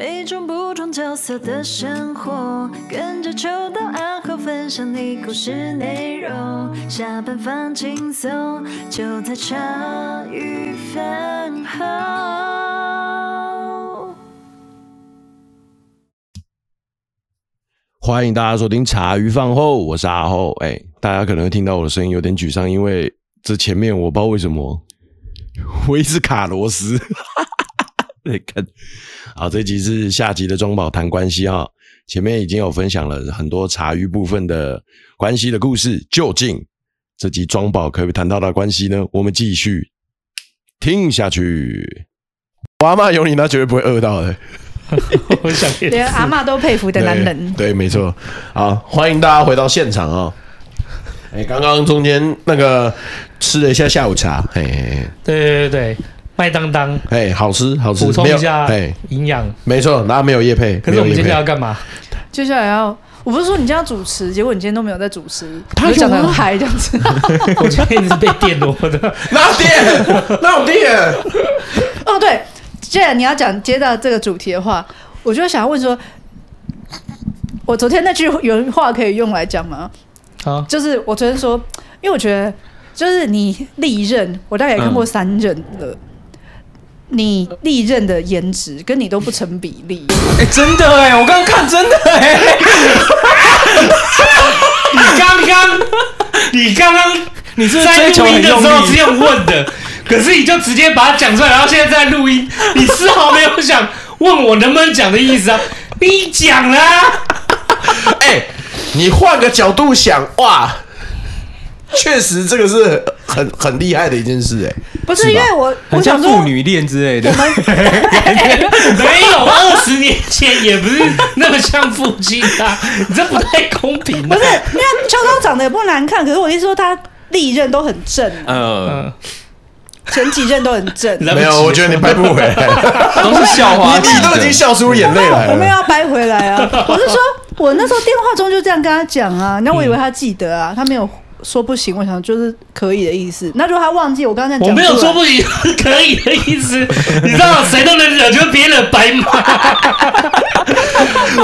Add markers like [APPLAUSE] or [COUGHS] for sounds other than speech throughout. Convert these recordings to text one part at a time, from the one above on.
每种不同角色的生活，跟着秋到暗号分享你故事内容。下班放轻松，就在茶余饭后。欢迎大家收听茶余饭后，我是阿厚。哎，大家可能会听到我的声音有点沮丧，因为这前面我不知道为什么，我一直卡螺丝。对，看，好，这集是下集的庄宝谈关系哈。前面已经有分享了很多茶余部分的关系的故事，究竟这集庄宝可不可以谈到的关系呢？我们继续听下去。我阿嬷有你，那绝对不会饿到的。[LAUGHS] 我想连阿嬷都佩服的男人。对，对没错。好，欢迎大家回到现场啊！哎，刚刚中间那个吃了一下下午茶，嘿，嘿，嘿，对对对。麦当当，哎，好吃好吃，补充一下哎，营养，没错，那没有叶配。可是我们接下来要干嘛？接下来要，我不是说你今天要主持，结果你今天都没有在主持，他讲的很嗨这样子。[LAUGHS] 我今天一直是被电锣的，哪有电？哪有电？哦，对，既然你要讲接到这个主题的话，我就想要问说，我昨天那句原话可以用来讲吗？好，就是我昨天说，因为我觉得，就是你历任，我大概也看过三任了。你历任的颜值跟你都不成比例，哎、真的哎，我刚刚看真的哎，你刚刚，你刚刚，你是在录音的时候是用问的，可是你就直接把它讲出来，然后现在在录音，你丝毫没有想问我能不能讲的意思啊？你讲啊，哎、欸，你换个角度想哇。确实，这个是很很厉害的一件事，哎，不是因为我，很像父女恋之类的，[LAUGHS] 没有，二十年前也不是那么像父亲啊，你这不太公平。不是，因为秋冬长得也不难看，可是我意思说他历任都很正，嗯，前几任都很正。[LAUGHS] 没有，我觉得你掰不回来，[LAUGHS] 都是笑话，你你都已经笑出眼泪来了。我们要掰回来啊！我是说，我那时候电话中就这样跟他讲啊，那我以为他记得啊，他没有。说不行，我想就是可以的意思。那如果他忘记我刚才讲，我没有说不行，[LAUGHS] 可以的意思。你知道谁都能惹，就是别人白骂。[LAUGHS]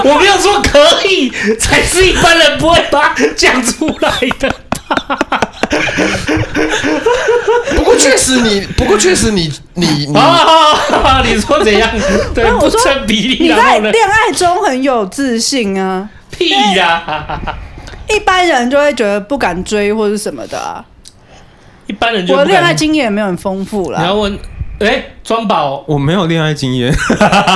我没有说可以，才是一般人不会把它讲出来的。[LAUGHS] 不过确实你，不过确实你，你你，你说怎样？对，不成比例。你在恋爱中很有自信啊？屁呀、啊！一般人就会觉得不敢追或者什么的啊。一般人就我的恋爱经验也没有很丰富啦。你要问，哎，庄宝，我没有恋爱经验。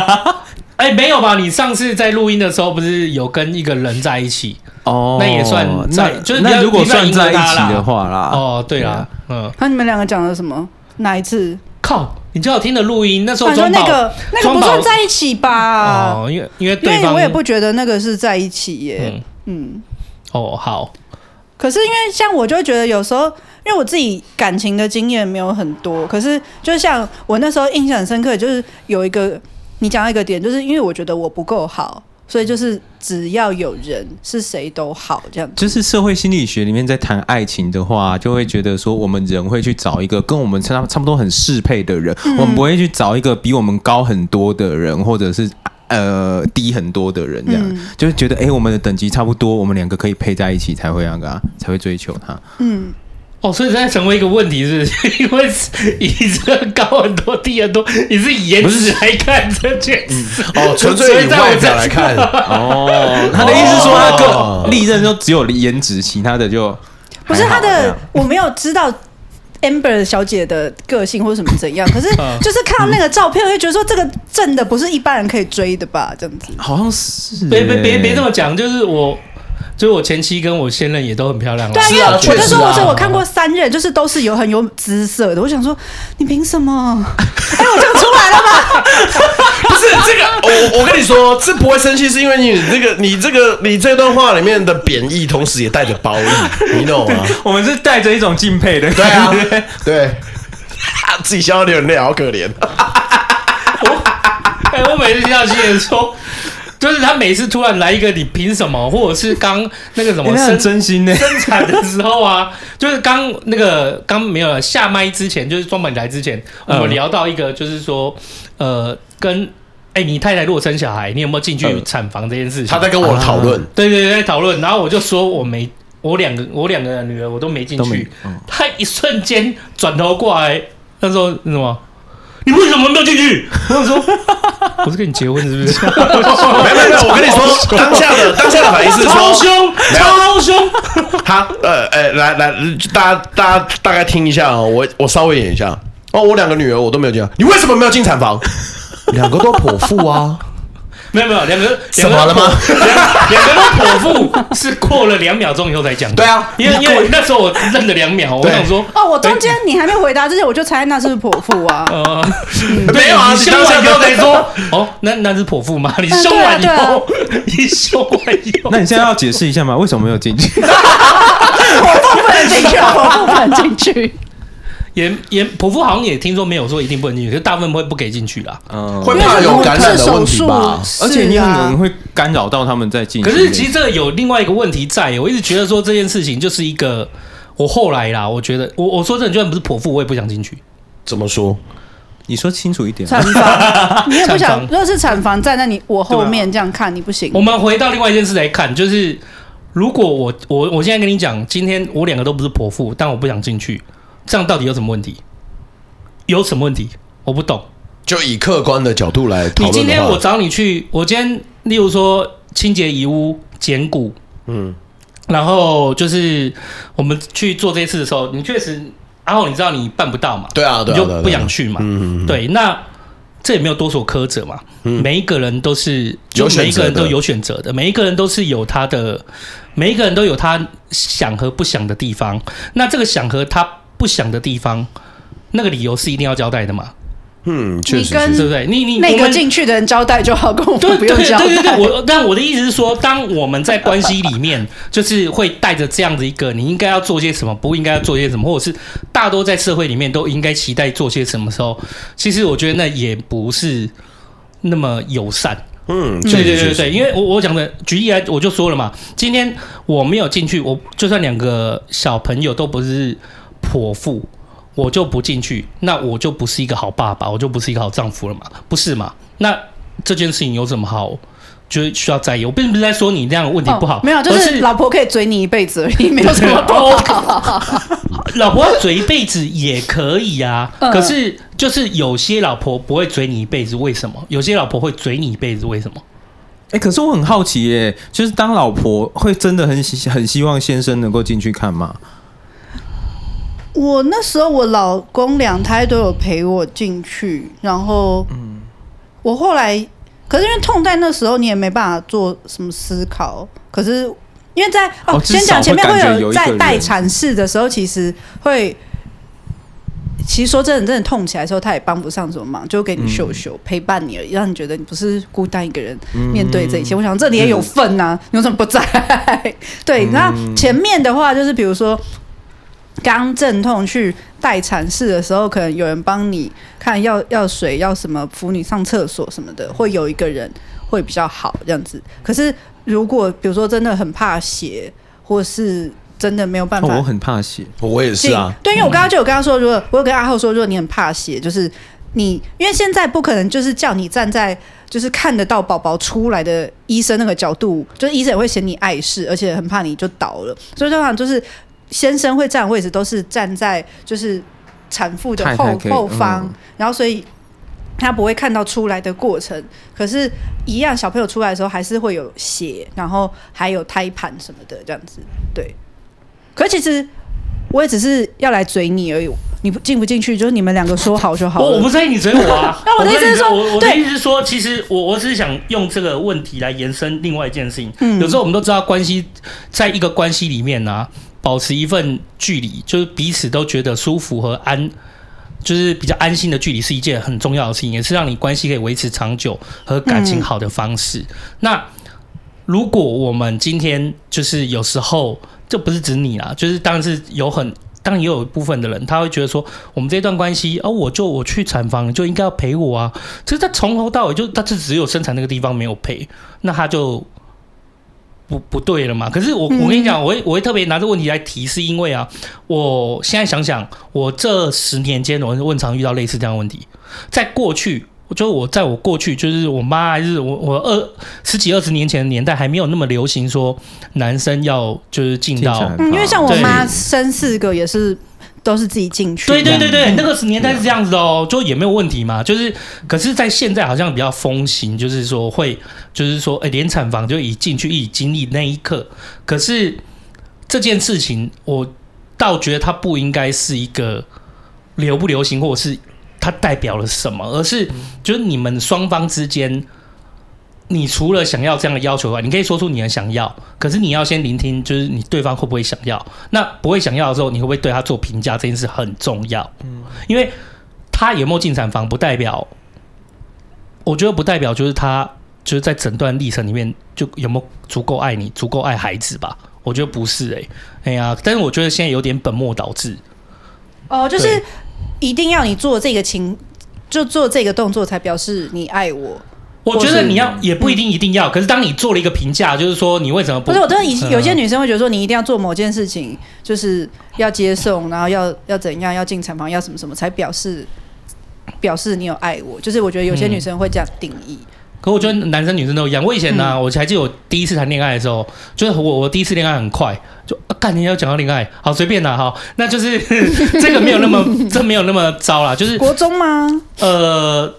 [LAUGHS] 哎，没有吧？你上次在录音的时候不是有跟一个人在一起？哦，那也算在，就是那如果算在一起的话啦。哦，对啦，嗯。那你们两个讲了什么？哪一次？靠，你最好听的录音，那时候庄宝那个那个不算在一起吧？哦，因为因为对方，因为我也不觉得那个是在一起耶。嗯。哦，好。可是因为像我就会觉得有时候，因为我自己感情的经验没有很多，可是就像我那时候印象很深刻，就是有一个你讲到一个点，就是因为我觉得我不够好，所以就是只要有人是谁都好这样。就是社会心理学里面在谈爱情的话，就会觉得说我们人会去找一个跟我们差差不多很适配的人，嗯、我们不会去找一个比我们高很多的人，或者是。呃，低很多的人这样，嗯、就是觉得哎、欸，我们的等级差不多，我们两个可以配在一起才会那个、啊，才会追求他。嗯，哦，所以现在成为一个问题是，是 [LAUGHS] 因为以这高很多、低很多，你是以颜值来看这件事？哦，纯粹以外表来看。哦，[LAUGHS] 他的意思是说，他个历任都只有颜值，其他的就不是他的，我没有知道。Amber 小姐的个性或者什么怎样？[LAUGHS] 可是就是看到那个照片，我就觉得说这个正的不是一般人可以追的吧？这样子好像是别别别别这么讲，就是我。所以，我前妻跟我现任也都很漂亮。对啊，因为我就说，我说我看过三任，就是都是有很有姿色的。我想说，你凭什么？[LAUGHS] 哎，我就出来了吧？[LAUGHS] 不是这个，我我跟你说，这不会生气，是因为你这个，你这个，你这段话里面的贬义，同时也带着褒义，[LAUGHS] 你懂吗？我们是带着一种敬佩的。对啊，对，自己笑到流眼泪，好可怜。我哎，我每次听到新人说。就是他每次突然来一个，你凭什么？或者是刚那个什么生真心呢？生产的时候啊，[LAUGHS] 就是刚那个刚没有下麦之前，就是庄宝来之前，我们聊到一个，就是说，呃，跟哎、你太太如果生小孩，你有没有进去产房这件事情？他在跟我讨论，对对对，在讨论，然后我就说我没，我两个我两个女儿我都没进去。嗯他一瞬间转头过来，他说什么？你为什么没有进去？我想说，[LAUGHS] 我是跟你结婚是不是？[LAUGHS] 没有没有没有，我跟你说，当下的 [LAUGHS] 当下的反应是超说，凶，超凶。他呃呃，来来，大家大家大概听一下哦，我我稍微演一下哦，我两个女儿我都没有进，你为什么没有进产房？两个都剖腹啊。没有没有，两个怎么了吗？两两个都剖腹，是过了两秒钟以后才讲的。对啊因为因为那时候我愣了两秒，我想说，哦，我中间你还没回答之前，我就猜那是剖腹啊。呃 [LAUGHS] [LAUGHS] 没有啊你凶完以后才说，哦，那那是剖腹吗？你凶完以后，[LAUGHS] 你凶完以后，那你现在要解释一下吗？为什么没有进去？我不能进去，剖腹不能进去。也也剖腹好像也听说没有说一定不能进去，可是大部分会不给进去啦。嗯，会怕有感染的问题吧？而且你可能会。干扰到他们在进。可是其实这个有另外一个问题在，我一直觉得说这件事情就是一个，我后来啦，我觉得我我说真的，就算不是剖腹，我也不想进去。怎么说？你说清楚一点。产房，[LAUGHS] 你也不想，产房如果是产房站在你我后面这样看，你不行我。们回到另外一件事来看，就是如果我我我现在跟你讲，今天我两个都不是剖腹，但我不想进去，这样到底有什么问题？有什么问题？我不懂。就以客观的角度来讨论你今天我找你去，我今天例如说清洁遗物、捡骨，嗯，然后就是我们去做这些事的时候，你确实，然后你知道你办不到嘛，对啊，对啊，你就不想去嘛，嗯嗯嗯。对，那这也没有多所苛责嘛，每一个人都是，就有每一个人都有选择的，每一个人都是有他的，每一个人都有他想和不想的地方，那这个想和他不想的地方，那个理由是一定要交代的嘛，嗯，确实是对不对？你你那个进去的人交代就好，跟我对们不用交代。对对对，我但我的意思是说，当我们在关系里面，就是会带着这样子一个，你应该要做些什么，不应该要做些什么，或者是大多在社会里面都应该期待做些什么时候，其实我觉得那也不是那么友善。嗯，对对对对，因为我我讲的举例来，我就说了嘛，今天我没有进去，我就算两个小朋友都不是剖腹，我就不进去，那我就不是一个好爸爸，我就不是一个好丈夫了嘛，不是嘛？那这件事情有什么好？就是需要在意，我并不是在说你这样的问题不好，哦没有，就是老婆可以追你一辈子而已，没有什么不好。[LAUGHS] 老婆要嘴一辈子也可以啊，嗯可是就是有些老婆不会追你一辈子，为什么？有些老婆会追你一辈子，为什么？哎、可是我很好奇耶，就是当老婆会真的很希很希望先生能够进去看吗？我那时候我老公两胎都有陪我进去，然后，我后来，可是因为痛在那时候你也没办法做什么思考，可是因为在哦，哦先讲前面会有在待产室的时候，其实会。其实说真的，真的痛起来的时候，他也帮不上什么忙，就给你秀秀、陪伴你而已，让你觉得你不是孤单一个人面对这一切。我想这里也有份呐、啊，你为什么不在？[LAUGHS] 对，那前面的话就是比如说刚阵痛去待产室的时候，可能有人帮你看要要水要什么，扶你上厕所什么的，会有一个人会比较好这样子。可是如果比如说真的很怕血，或是真的没有办法、哦，我很怕血。我也是啊，对，因为我刚刚就有跟他说，如果我有跟阿浩说，如果你很怕血，就是你，因为现在不可能就是叫你站在就是看得到宝宝出来的医生那个角度，就是医生也会嫌你碍事，而且很怕你就倒了，所以通常就是先生会站的位置都是站在就是产妇的后太太后方，嗯然后所以他不会看到出来的过程，可是，一样小朋友出来的时候还是会有血，然后还有胎盘什么的这样子，对。可其实我也只是要来嘴你而已，你进不进去就是你们两个说好就好了。我我不在意你嘴我啊。[LAUGHS] 那我的意思是说我我我的对意思是说，其实我我只是想用这个问题来延伸另外一件事情。嗯有时候我们都知道，关系在一个关系里面呢、啊，保持一份距离，就是彼此都觉得舒服和安，就是比较安心的距离，是一件很重要的事情，也是让你关系可以维持长久和感情好的方式。那如果我们今天就是有时候，这不是指你啦，就是当然是有很，当然也有一部分的人，他会觉得说，我们这段关系，哦，我就我去产房，你就应该要陪我啊。其实他从头到尾就，他就只有生产那个地方没有陪，那他就不不对了嘛。可是我我跟你讲，我会我会特别拿这个问题来提，是因为啊，我现在想想，我这十年间，我我很常遇到类似这样的问题，在过去。我觉得我在我过去，就是我妈还是我我二十几二十年前的年代，还没有那么流行说男生要就是进到，嗯，因为像我妈生四个也是都是自己进去，对对对对，嗯那个年代是这样子的哦，就也没有问题嘛。就是，可是，在现在好像比较风行，就是说会，就是说，哎，连产房就一进去一经历那一刻，可是这件事情，我倒觉得它不应该是一个流不流行，或者是它代表了什么，而是就是你们双方之间。你除了想要这样的要求外，你可以说出你的想要，可是你要先聆听，就是你对方会不会想要。那不会想要的时候，你会不会对他做评价？这件事很重要。嗯，因为他有没有进产房，不代表，我觉得不代表就是他就是在整段历程里面就有没有足够爱你，足够爱孩子吧？我觉得不是、欸，哎，哎呀，但是我觉得现在有点本末倒置。哦，就是一定要你做这个情，就做这个动作才表示你爱我。我觉得你要也不一定一定要，可是当你做了一个评价，就是说你为什么不？不是，我真的有些女生会觉得说，你一定要做某件事情，就是要接送，然后要要怎样，要进产房，要什么什么，才表示表示你有爱我。就是我觉得有些女生会这样定义。可我觉得男生女生都一样。我以前呢、我还记得我第一次谈恋爱的时候，就是我我第一次恋爱很快，就啊干，你要讲到恋爱，好随便啦，好，[LAUGHS] 那就是 [LAUGHS] 这个没有那么这没有那么糟啦，就是国中吗？呃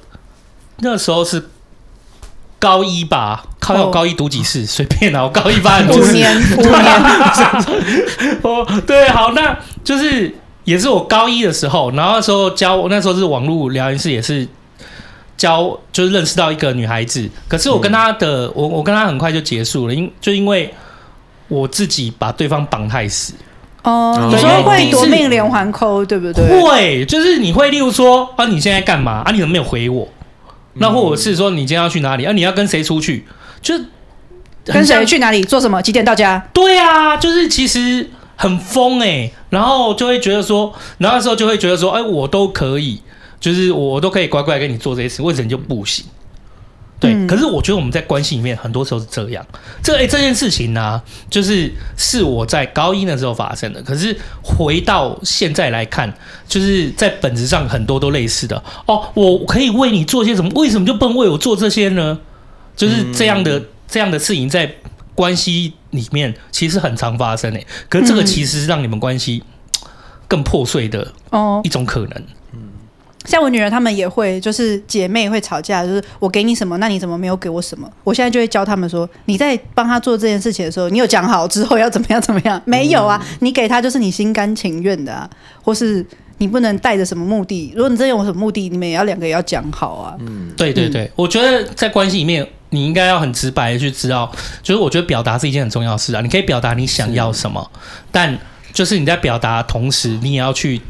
那时候是高一吧，靠要哦高一读几次 [LAUGHS] 随便啦，我高一发很五年，五 [LAUGHS] 年。[LAUGHS] 哦，对，好，那就是也是我高一的时候，然后那时候教那时候是网络聊天室，也是教就是认识到一个女孩子，可是我跟她的、我我跟她很快就结束了，因就因为我自己把对方绑太死，哦，你对说会夺命连环扣，对不对？会就是你会例如说啊，你现在干嘛啊？你怎么没有回我？那或者是说你今天要去哪里啊？你要跟谁出去？就跟谁去哪里做什么？几点到家？对啊，就是其实很疯哎、然后就会觉得说，然后那时候就会觉得说，哎，我都可以，就是我都可以乖乖跟你做这些事，为什么就不行？对，嗯可是我觉得我们在关系里面很多时候是这样。这哎这件事情呢、啊，就是是我在高一的时候发生的。可是回到现在来看，就是在本质上很多都类似的。哦，我可以为你做些什么？为什么就不能为我做这些呢？就是这样的、这样的事情在关系里面其实很常发生诶。可是这个其实是让你们关系更破碎的哦一，种可能。像我女儿她们也会，就是姐妹会吵架，就是我给你什么，那你怎么没有给我什么？我现在就会教他们说，你在帮她做这件事情的时候，你有讲好之后要怎么样怎么样？[LAUGHS] 没有啊，你给她就是你心甘情愿的啊，或是你不能带着什么目的。如果你真的有什么目的，你们也要两个也要讲好啊。嗯对对对，我觉得在关系里面，你应该要很直白的去知道，就是我觉得表达是一件很重要的事啊。你可以表达你想要什么，但就是你在表达的同时，你也要去，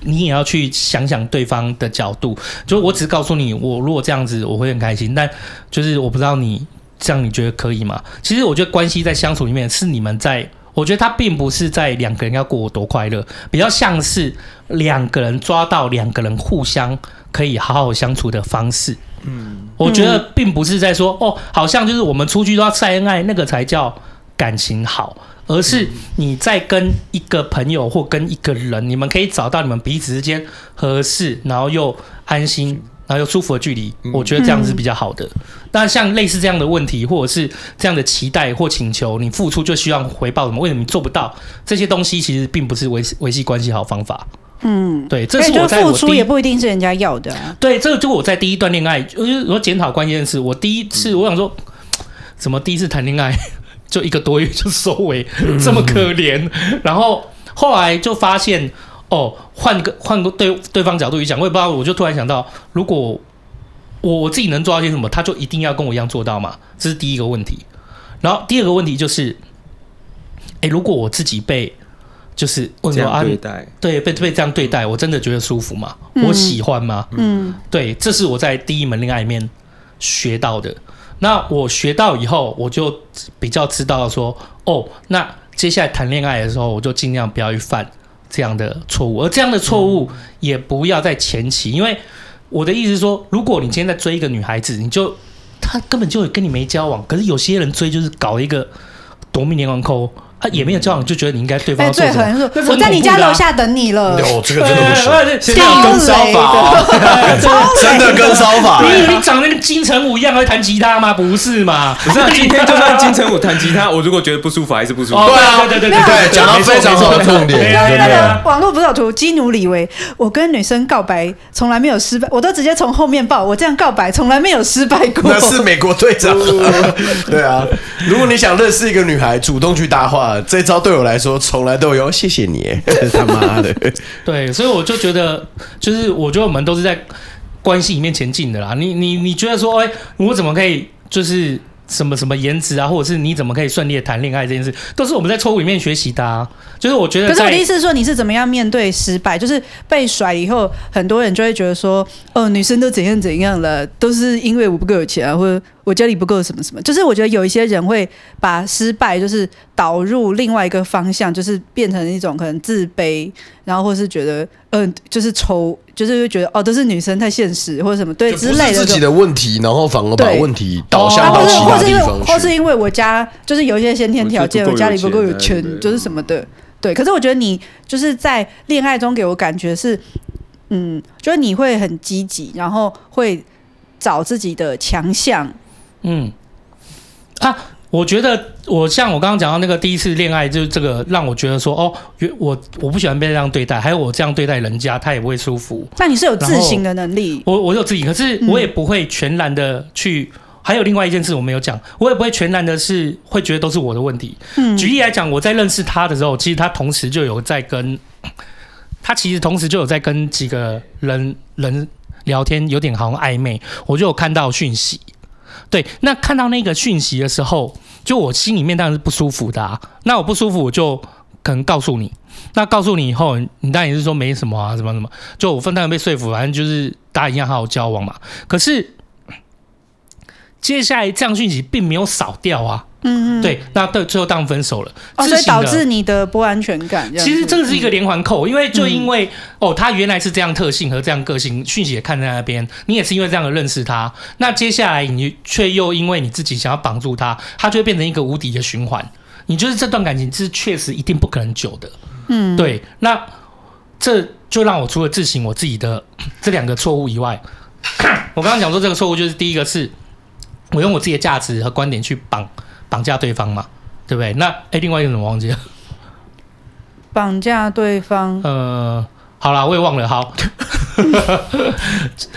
你也要去想想对方的角度。就我只是告诉你，我如果这样子，我会很开心。但就是我不知道你这样，你觉得可以吗？其实我觉得关系在相处里面，是你们在。我觉得他并不是在两个人要过多快乐，比较像是两个人抓到两个人互相可以好好相处的方式。嗯，我觉得并不是在说哦，好像就是我们出去都要晒恩爱，那个才叫感情好，而是你在跟一个朋友或跟一个人，你们可以找到你们彼此之间合适，然后又安心，然后又舒服的距离。我觉得这样是比较好的。那像类似这样的问题，或者是这样的期待或请求，你付出就希望回报什么？为什么你做不到？这些东西其实并不是维维系关系好方法。嗯，对，这是我在付出也不一定是人家要的啊。对，这个就我在第一段恋爱，就是我检讨关键是我第一次，我想说，怎么第一次谈恋爱就一个多月就收尾，这么可怜？然后后来就发现，哦，换个换个对对方角度去讲，我也不知道，我就突然想到，如果我我自己能做到些什么，他就一定要跟我一样做到嘛？这是第一个问题。然后第二个问题就是，哎，如果我自己被就是问这说啊，对待，对，被被这样对待，我真的觉得舒服吗？嗯我喜欢吗？嗯，对，这是我在第一门恋爱里面学到的。那我学到以后，我就比较知道说，哦，那接下来谈恋爱的时候，我就尽量不要去犯这样的错误，而这样的错误也不要在前期，因为我的意思是说，如果你今天在追一个女孩子，你就她根本就跟你没交往，可是有些人追就是搞一个夺命连环扣，啊，也没有交往，就觉得你应该对方最狠我在你家楼下等你了。哦，这个真的不行，对现在有跟骚法 [LAUGHS] 哦，真的跟骚法。你以为你长得跟金城武一样会弹吉他吗？不是嘛？不是啊，今天就算金城武弹吉他，我如果觉得不舒服，还是不舒服。哦对啊对对对讲到非常好的重点，网络不是有图基努里维，我跟女生告白从来没有失败，我都直接从后面抱，我这样告白从来没有失败过。那是美国队长，[LAUGHS] 对啊。如果你想认识一个女孩，主动去搭话，这招对我来说从来都有。谢谢你，[LAUGHS] 他妈的。[LAUGHS] 对，所以我就觉得，就是我觉得我们都是在关系里面前进的啦。你你你觉得说，哎，我怎么可以就是什么什么颜值啊，或者是你怎么可以顺利的谈恋爱这件事，都是我们在错误里面学习的啊。就是我觉得，可是我的意思是说，你是怎么样面对失败？就是被甩以后，很多人就会觉得说，哦，女生都怎样怎样了，都是因为我不够有钱啊，或者我家里不够什么什么。就是我觉得有一些人会把失败就是导入另外一个方向，就是变成一种可能自卑，然后或是觉得，嗯、呃，就是愁，就是会觉得哦，都是女生太现实或者什么对之类的。自己的问题，然后反而把问题导啊，向到其或是或是因为他地方去。或是因为我家就是有一些先天条件，我家里不够有钱钱，就是什么的。对，可是我觉得你就是在恋爱中给我感觉是，嗯，就是你会很积极，然后会找自己的强项。嗯啊，我觉得我像我刚刚讲到那个第一次恋爱，就是这个让我觉得说，哦，原我我不喜欢被这样对待，还有我这样对待人家，他也不会舒服。那你是有自省的能力，我我有自省，可是我也不会全然的去。还有另外一件事我没有讲，我也不会全然的是会觉得都是我的问题。嗯，举例来讲，我在认识他的时候，其实他同时就有在跟，他其实同时就有在跟几个人人聊天，有点好像暧昧，我就有看到讯息。对，那看到那个讯息的时候，就我心里面当然是不舒服的啊。那我不舒服，我就可能告诉你。那告诉你以后，你当然也是说没什么啊，什么什么。就我分当然被说服，反正就是大家一样好好交往嘛。可是。接下来这样讯息并没有少掉啊，嗯嗯，对，那对，最后当然分手了，哦，所以导致你的不安全感。其实这个是一个连环扣，因为就因为、嗯、哦，他原来是这样特性和这样个性，讯息也看在那边，你也是因为这样的认识他，那接下来你却又因为你自己想要绑住他，他就会变成一个无敌的循环。你就是这段感情是确实一定不可能久的，嗯，对。那这就让我除了自省我自己的 [COUGHS] 这两个错误以外，[COUGHS] 我刚刚讲说这个错误就是第一个是。我用我自己的价值和观点去绑绑架对方嘛，对不对？那哎，另外一个怎么忘记了？[LAUGHS] 绑架对方？呃，好啦，我也忘了。好，[LAUGHS]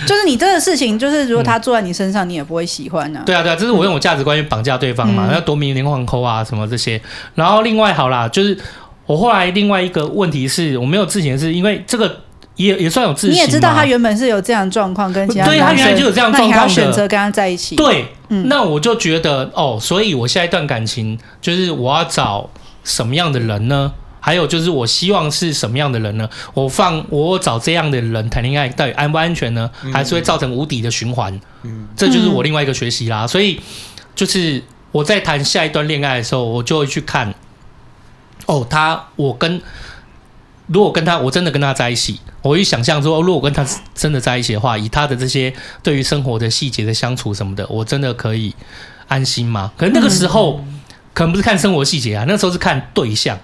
就是你这个事情，就是如果他坐在你身上，你也不会喜欢啊。对啊，对啊，这是我用我价值观去绑架对方嘛，要夺命连环扣啊，什么这些。然后另外好啦，就是我后来另外一个问题是我没有自省，是因为这个。也也算有自信。你也知道他原本是有这样状况，跟其他对他原来就有这样状况，那你还要选择跟他在一起？对，嗯，那我就觉得哦，所以我下一段感情就是我要找什么样的人呢？还有就是我希望是什么样的人呢？我放我找这样的人谈恋爱，到底安不安全呢？还是会造成无底的循环？嗯，这就是我另外一个学习啦。所以就是我在谈下一段恋爱的时候，我就会去看哦，他我跟。如果跟他，我真的跟他在一起，我一想象说，如果跟他真的在一起的话，以他的这些对于生活的细节的相处什么的，我真的可以安心吗？可是那个时候，可能不是看生活细节啊，那时候是看对象。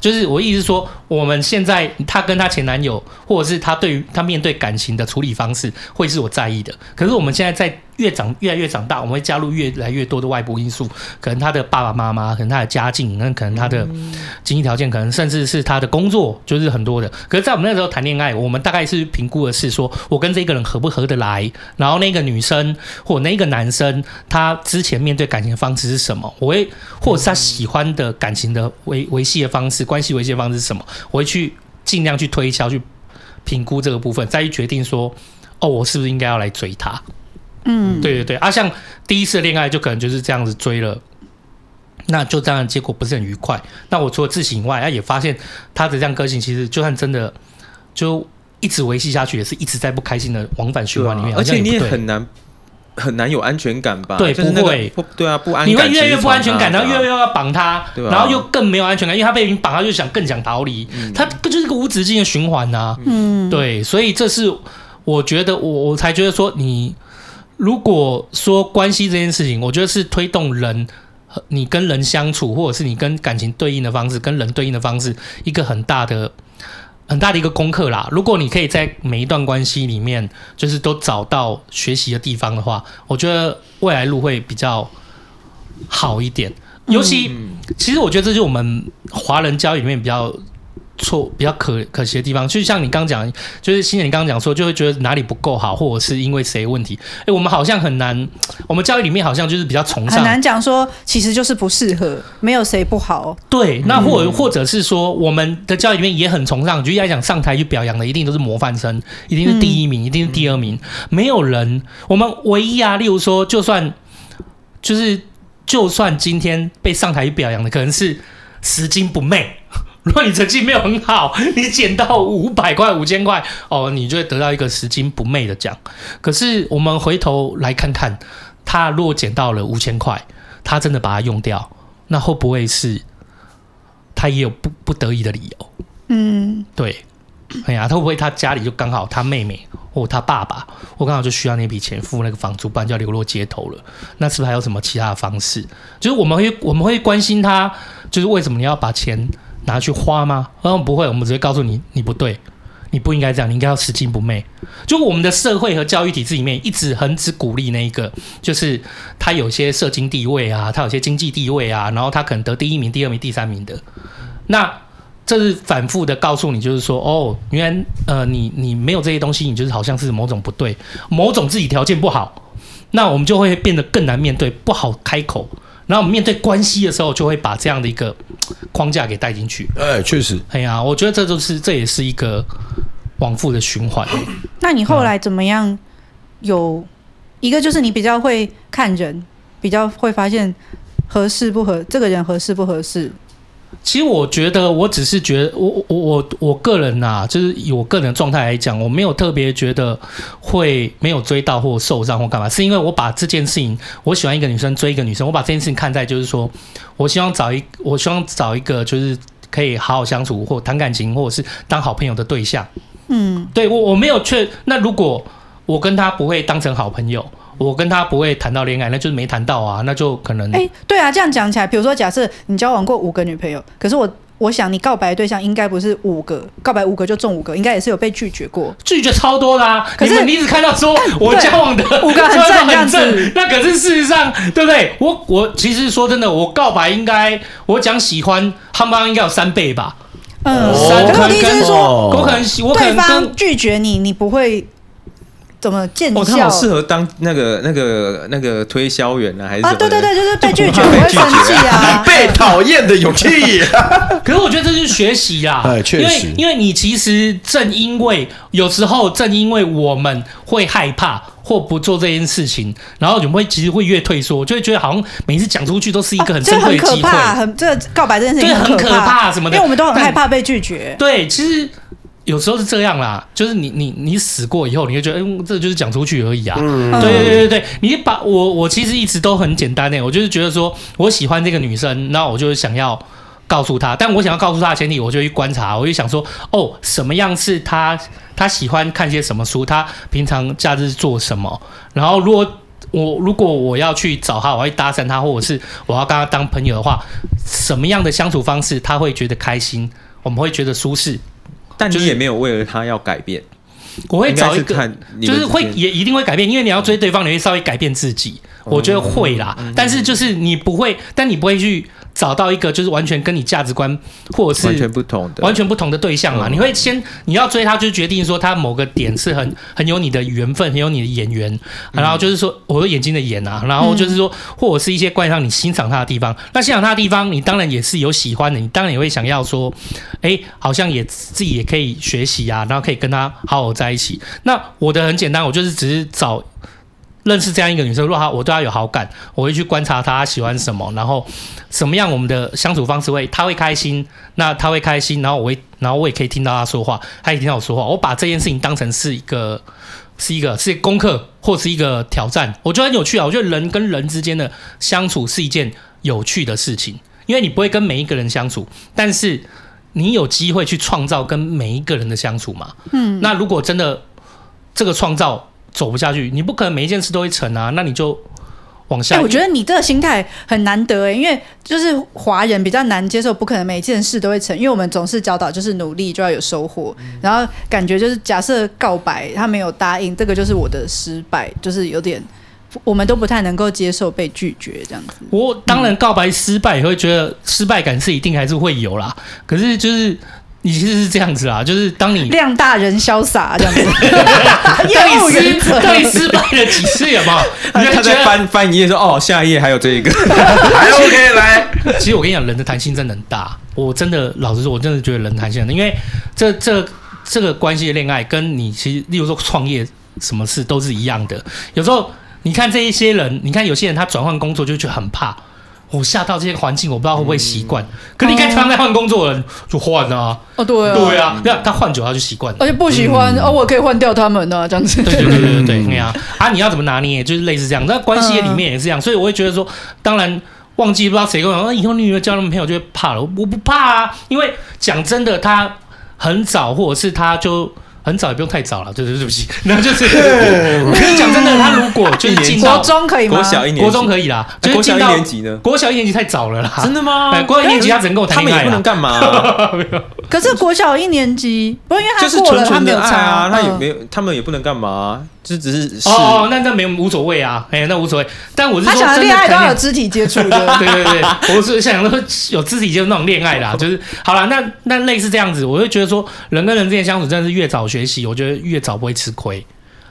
就是我意思是说，我们现在她跟她前男友，或者是她对于她面对感情的处理方式，会是我在意的。可是我们现在在越长越来越长大，我们会加入越来越多的外部因素，可能他的爸爸妈妈，可能他的家境，那可能他的经济条件，可能甚至是他的工作，就是很多的。可是，在我们那时候谈恋爱，我们大概是评估的是说，我跟这个人合不合得来，然后那个女生或那个男生，他之前面对感情的方式是什么？我会，或者是他喜欢的感情的维维系的方式，关系维系的方式是什么？我会去尽量去推敲，去评估这个部分，再去决定说，哦，我是不是应该要来追他？嗯，对对对，啊，像第一次恋爱就可能就是这样子追了，那就这样结果不是很愉快。那我除了自省以外，他也发现他的这样个性，其实就算真的就一直维系下去，也是一直在不开心的往返循环里面，啊、而且你也也很难很难有安全感吧？对，就是、不会，对啊，不安，你会越来越不安全感，然后越来越要绑他，啊、然后又更没有安全感，因为他被你绑，他就想更想逃离，嗯、他就是个无止境的循环呐、啊。嗯，对，所以这是我觉得我我才觉得说你。如果说关系这件事情，我觉得是推动人你跟人相处，或者是你跟感情对应的方式，跟人对应的方式，一个很大的、很大的一个功课啦。如果你可以在每一段关系里面，就是都找到学习的地方的话，我觉得未来路会比较好一点。尤其，嗯、其实我觉得这就是我们华人教育里面比较。错比较可可惜的地方，就像你刚讲，就是新姐你刚刚讲说，就会觉得哪里不够好，或者是因为谁问题？哎、欸，我们好像很难，我们教育里面好像就是比较崇尚，很难讲说，其实就是不适合，没有谁不好。对，那或者或者是说，我们的教育里面也很崇尚，就要讲上台去表扬的，一定都是模范生，一定是第一名，嗯、一定是第二名，没有人，我们唯一啊，例如说，就算就是就算今天被上台去表扬的，可能是拾金不昧。如果你成绩没有很好，你捡到五百块、五千块，哦，你就会得到一个拾金不昧的奖。可是我们回头来看看，他如果捡到了五千块，他真的把它用掉，那会不会是他也有不不得已的理由？嗯，对。哎呀，他会不会他家里就刚好他妹妹或他爸爸，我刚好就需要那笔钱付那个房租，不然就要流落街头了？那是不是还有什么其他的方式？就是我们会我们会关心他，就是为什么你要把钱？拿去花吗？嗯，不会，我们只会告诉你，你不对，你不应该这样，你应该要拾金不昧。就我们的社会和教育体制里面，一直很只鼓励那一个，就是他有些社经地位啊，他有些经济地位啊，然后他可能得第一名、第二名、第三名的。那这是反复的告诉你，就是说，哦，原来呃，你你没有这些东西，你就是好像是某种不对，某种自己条件不好，那我们就会变得更难面对，不好开口。然后我们面对关系的时候，就会把这样的一个框架给带进去。哎，确实。哎呀，我觉得这就是这也是一个往复的循环。那你后来怎么样？有一个就是你比较会看人，比较会发现合适不合，这个人合适不合适。其实我觉得，我只是觉得，我我我我个人呐、啊，就是以我个人的状态来讲，我没有特别觉得会没有追到或受伤或干嘛，是因为我把这件事情，我喜欢一个女生追一个女生，我把这件事情看在就是说，我希望找一，我希望找一个就是可以好好相处或谈感情或者是当好朋友的对象。嗯，对我我没有确，那如果我跟他不会当成好朋友。我跟他不会谈到恋爱，那就是没谈到啊，那就可能。哎、欸，对啊，这样讲起来，比如说，假设你交往过五个女朋友，可是我我想你告白的对象应该不是五个，告白五个就中五个，应该也是有被拒绝过，拒绝超多啦、啊。可是你，你只看到说我交往的五个很正 [LAUGHS] 很正，那可是事实上，对不对？我我其实说真的，我告白应该我讲喜欢，他们应该有三倍吧？嗯，三。可是意思是说，我可能我可能对方拒绝你，你不会。怎么见效？哦，他好适合当那个、那个、那个推销员呢？还是啊？对对对，就是被拒绝，会生气啊！[LAUGHS] 被讨厌的勇气。[LAUGHS] 可是我觉得这是学习啦，哎，确实，因为因为你其实正因为有时候正因为我们会害怕或不做这件事情，然后你们会其实会越退缩，就会觉得好像每次讲出去都是一个很珍贵的 [LAUGHS] 机会，啊、很，很这个告白这件事情很可怕什么的，因为我们都很害怕被拒绝。对，其实。有时候是这样啦，就是你你你死过以后，你会觉得，嗯，这就是讲出去而已啊。嗯、对对对你把我我其实一直都很简单诶，我就是觉得说我喜欢这个女生，那我就是想要告诉她，但我想要告诉她的前提，我就去观察，我就想说，哦，什么样是她她喜欢看些什么书，她平常假日做什么，然后如果我如果我要去找她，我要去搭讪她，或者是我要跟她当朋友的话，什么样的相处方式她会觉得开心，我们会觉得舒适。但你也没有为了他要改变，我会找一个，就是会也一定会改变，因为你要追对方，你会稍微改变自己，我觉得会啦。但是就是你不会，但你不会去。找到一个就是完全跟你价值观或者是完全不同的、完全不同的对象嘛？你会先你要追他，就决定说他某个点是很很有你的缘分，很有你的眼缘，然后就是说我的眼睛的眼啊，然后就是说或者是一些关于让你欣赏他的地方。那欣赏他的地方，你当然也是有喜欢的，你当然也会想要说，哎，好像也自己也可以学习啊，然后可以跟他好好在一起。那我的很简单，我就是只是找。认识这样一个女生，如果她我对她有好感，我会去观察她喜欢什么，然后什么样我们的相处方式会她会开心，那她会开心，然后我会，然后我也可以听到她说话，她也听到我说话，我把这件事情当成是一个是一个是一个功课或是一个挑战，我觉得很有趣啊，我觉得人跟人之间的相处是一件有趣的事情，因为你不会跟每一个人相处，但是你有机会去创造跟每一个人的相处嘛，嗯，那如果真的这个创造。走不下去，你不可能每一件事都会成啊。那你就，往下。哎、我觉得你这个心态很难得哎，因为就是华人比较难接受，不可能每件事都会成，因为我们总是教导就是努力就要有收获，嗯、然后感觉就是假设告白他没有答应，这个就是我的失败，就是有点我们都不太能够接受被拒绝这样子。我当然告白失败也会觉得失败感是一定还是会有啦，可是就是。你其实是这样子啊，就是当你量大人潇洒这样子，[LAUGHS] [LAUGHS] 当你失当你失败了几次有没有？因 [LAUGHS] 为他在翻翻一页说哦，下一页还有这一个，还 OK 来。其实我跟你讲，人的弹性真的很大。我真的老实说，我真的觉得人弹性很大，因为这这这个关系的恋爱，跟你其实例如说创业什么事都是一样的。有时候你看这一些人，你看有些人他转换工作就觉得很怕。我下到这些环境，我不知道会不会习惯。嗯、可你看，常常在换工作的人就换啊。哦，对啊，对啊，那他换久他就习惯了。而且不喜欢、嗯、哦，我可以换掉他们呢，这样子。对对对对对对啊！啊，你要怎么拿捏？就是类似这样。那关系里面也是这样，所以我会觉得说，当然忘记不知道谁跟我说，以后你女儿交男朋友就会怕了。我不怕啊，因为讲真的，他很早，或者是他就。很早也不用太早了，对对对不起，[LAUGHS] 然后就是，我跟你讲真的，他如果就是进到国中可以吗？国小一年级，国中可以啦，就是国小一年级呢？国小一年级太早了啦，真的吗？哎，国小一年级他只能跟我谈恋爱，他们也不能干嘛？可是国小一年级，不是因为他就是纯纯的爱啊，他也没有，嗯、他们也不能干嘛。就只是哦哦，那那没无所谓啊，哎，那无所谓。但我是说，他想恋爱都要有肢体接触的，[LAUGHS] 对对对，我是想说有肢体接触那种恋爱啦，就是好了。那那类似这样子，我就觉得说，人跟人之间相处真的是越早学习，我觉得越早不会吃亏。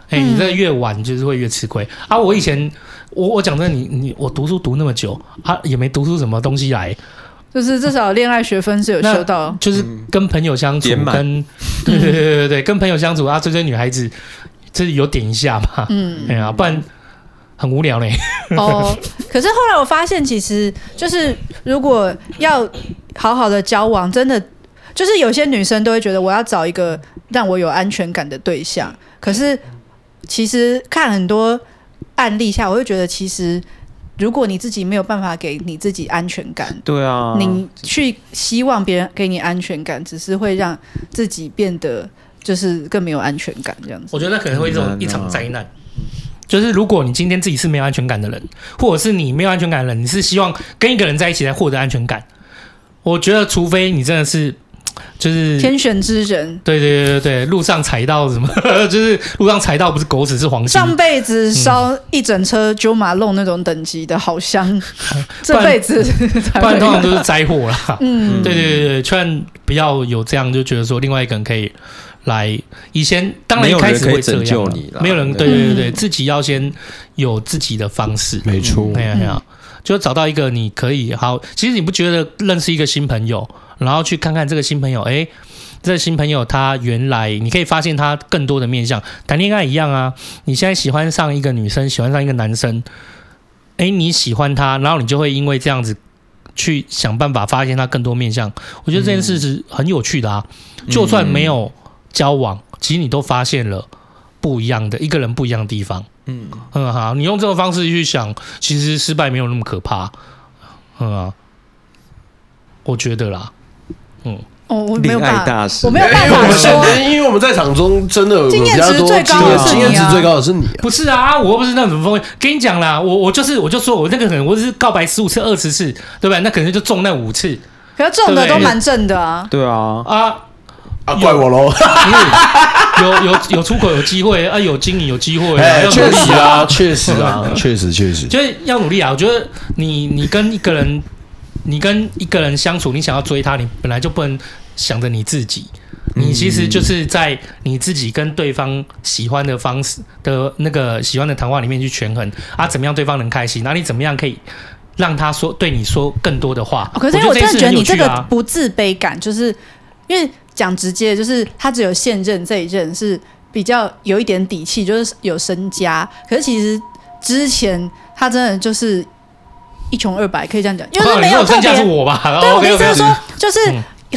哎，你这越晚就是会越吃亏啊！我以前我我讲真的，你你我读书读那么久啊，也没读出什么东西来，就是至少恋爱学分是有修到，就是跟朋友相处，跟 [LAUGHS] 对对对对对，跟朋友相处啊，追追女孩子。这有点一下嘛，嗯，哎呀，不然很无聊嘞。哦，可是后来我发现，其实就是如果要好好的交往，真的就是有些女生都会觉得我要找一个让我有安全感的对象。可是其实看很多案例下，我会觉得，其实如果你自己没有办法给你自己安全感，对啊，你去希望别人给你安全感，只是会让自己变得。就是更没有安全感这样子，我觉得那可能会一种一场灾难。就是如果你今天自己是没有安全感的人，或者是你没有安全感的人，你是希望跟一个人在一起来获得安全感，我觉得除非你真的是就是天选之人，对对对对对，路上踩到什么，就是路上踩到不是狗屎是黄金，上辈子烧一整车九马弄那种等级的好香，这辈子不然通常都是灾祸啦。嗯，对对对对，劝不要有这样就觉得说另外一个人可以。来，以前当然一开始会拯救你了，没有人对对对对，自己要先有自己的方式，没错，没有没有，就找到一个你可以好。其实你不觉得认识一个新朋友，然后去看看这个新朋友，哎，这个新朋友他原来你可以发现他更多的面相，谈恋爱一样啊。你现在喜欢上一个女生，喜欢上一个男生，哎，你喜欢他，然后你就会因为这样子去想办法发现他更多面相。我觉得这件事是很有趣的啊，就算没有。交往，其实你都发现了不一样的一个人不一样的地方。嗯嗯好，你用这个方式去想，其实失败没有那么可怕。嗯啊，我觉得啦，嗯哦，我没有办法，我没有办法说，[LAUGHS] 因为我们在场中真的经验值最高的，经验值最高的是你，不是啊，我又不是那种风味。跟你讲啦，我我就是我就说我那个可能我只是告白十五次二十次，对不对？那可能就中那五次，可是中的都蛮正的啊。对啊啊。啊，怪我喽！有有有出口有机会啊，有经营有机会，确实啊，确实啊，[LAUGHS] 确实 [LAUGHS] 确实，就是要努力啊！我觉得你你跟一个人，你跟一个人相处，你想要追他，你本来就不能想着你自己，你其实就是在你自己跟对方喜欢的方式的那个喜欢的谈话里面去权衡啊，怎么样对方能开心，那你怎么样可以让他说对你说更多的话。可是我真的觉得你这个不自卑感，就是因为。讲直接就是他只有现任这一任是比较有一点底气，就是有身家。可是其实之前他真的就是一穷二白，可以这样讲，因为没有特别。是我吧？对，我的意思是说，就是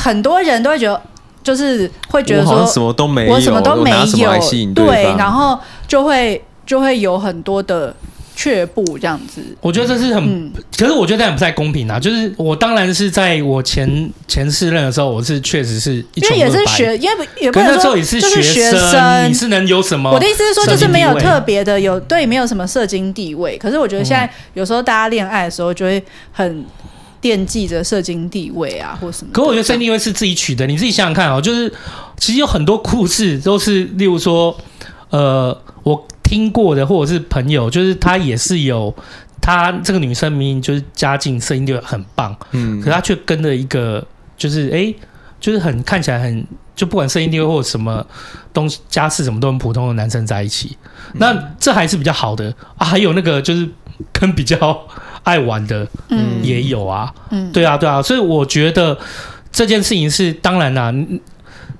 很多人都会觉得，就是会觉得说，什么都没有，我什么都没有，对，然后就会就会有很多的却步这样子。我觉得这是很，嗯可是我觉得这样不太公平啊。就是我当然是在我前前四任的时候，我是确实是一因为也是学，因为也不能说也是就是学生，你是能有什么？我的意思是说，就是没有特别的有对没有什么社经地位。可是我觉得现在有时候大家恋爱的时候就会很惦记着社经地位啊，或什么。可我觉得社经地位是自己取的，你自己想想看哦。就是其实有很多故事都是，例如说，呃，我听过的，或者是朋友，就是她也是有，她这个女生明明就是家境社经地位很棒，嗯可是他却跟了一个就是哎、诶就是很看起来很就不管声音地位或者什么东西家世什么都很普通的男生在一起，那这还是比较好的啊。还有那个就是跟比较爱玩的，嗯也有啊，嗯对啊，对啊，所以我觉得这件事情是当然啦、嗯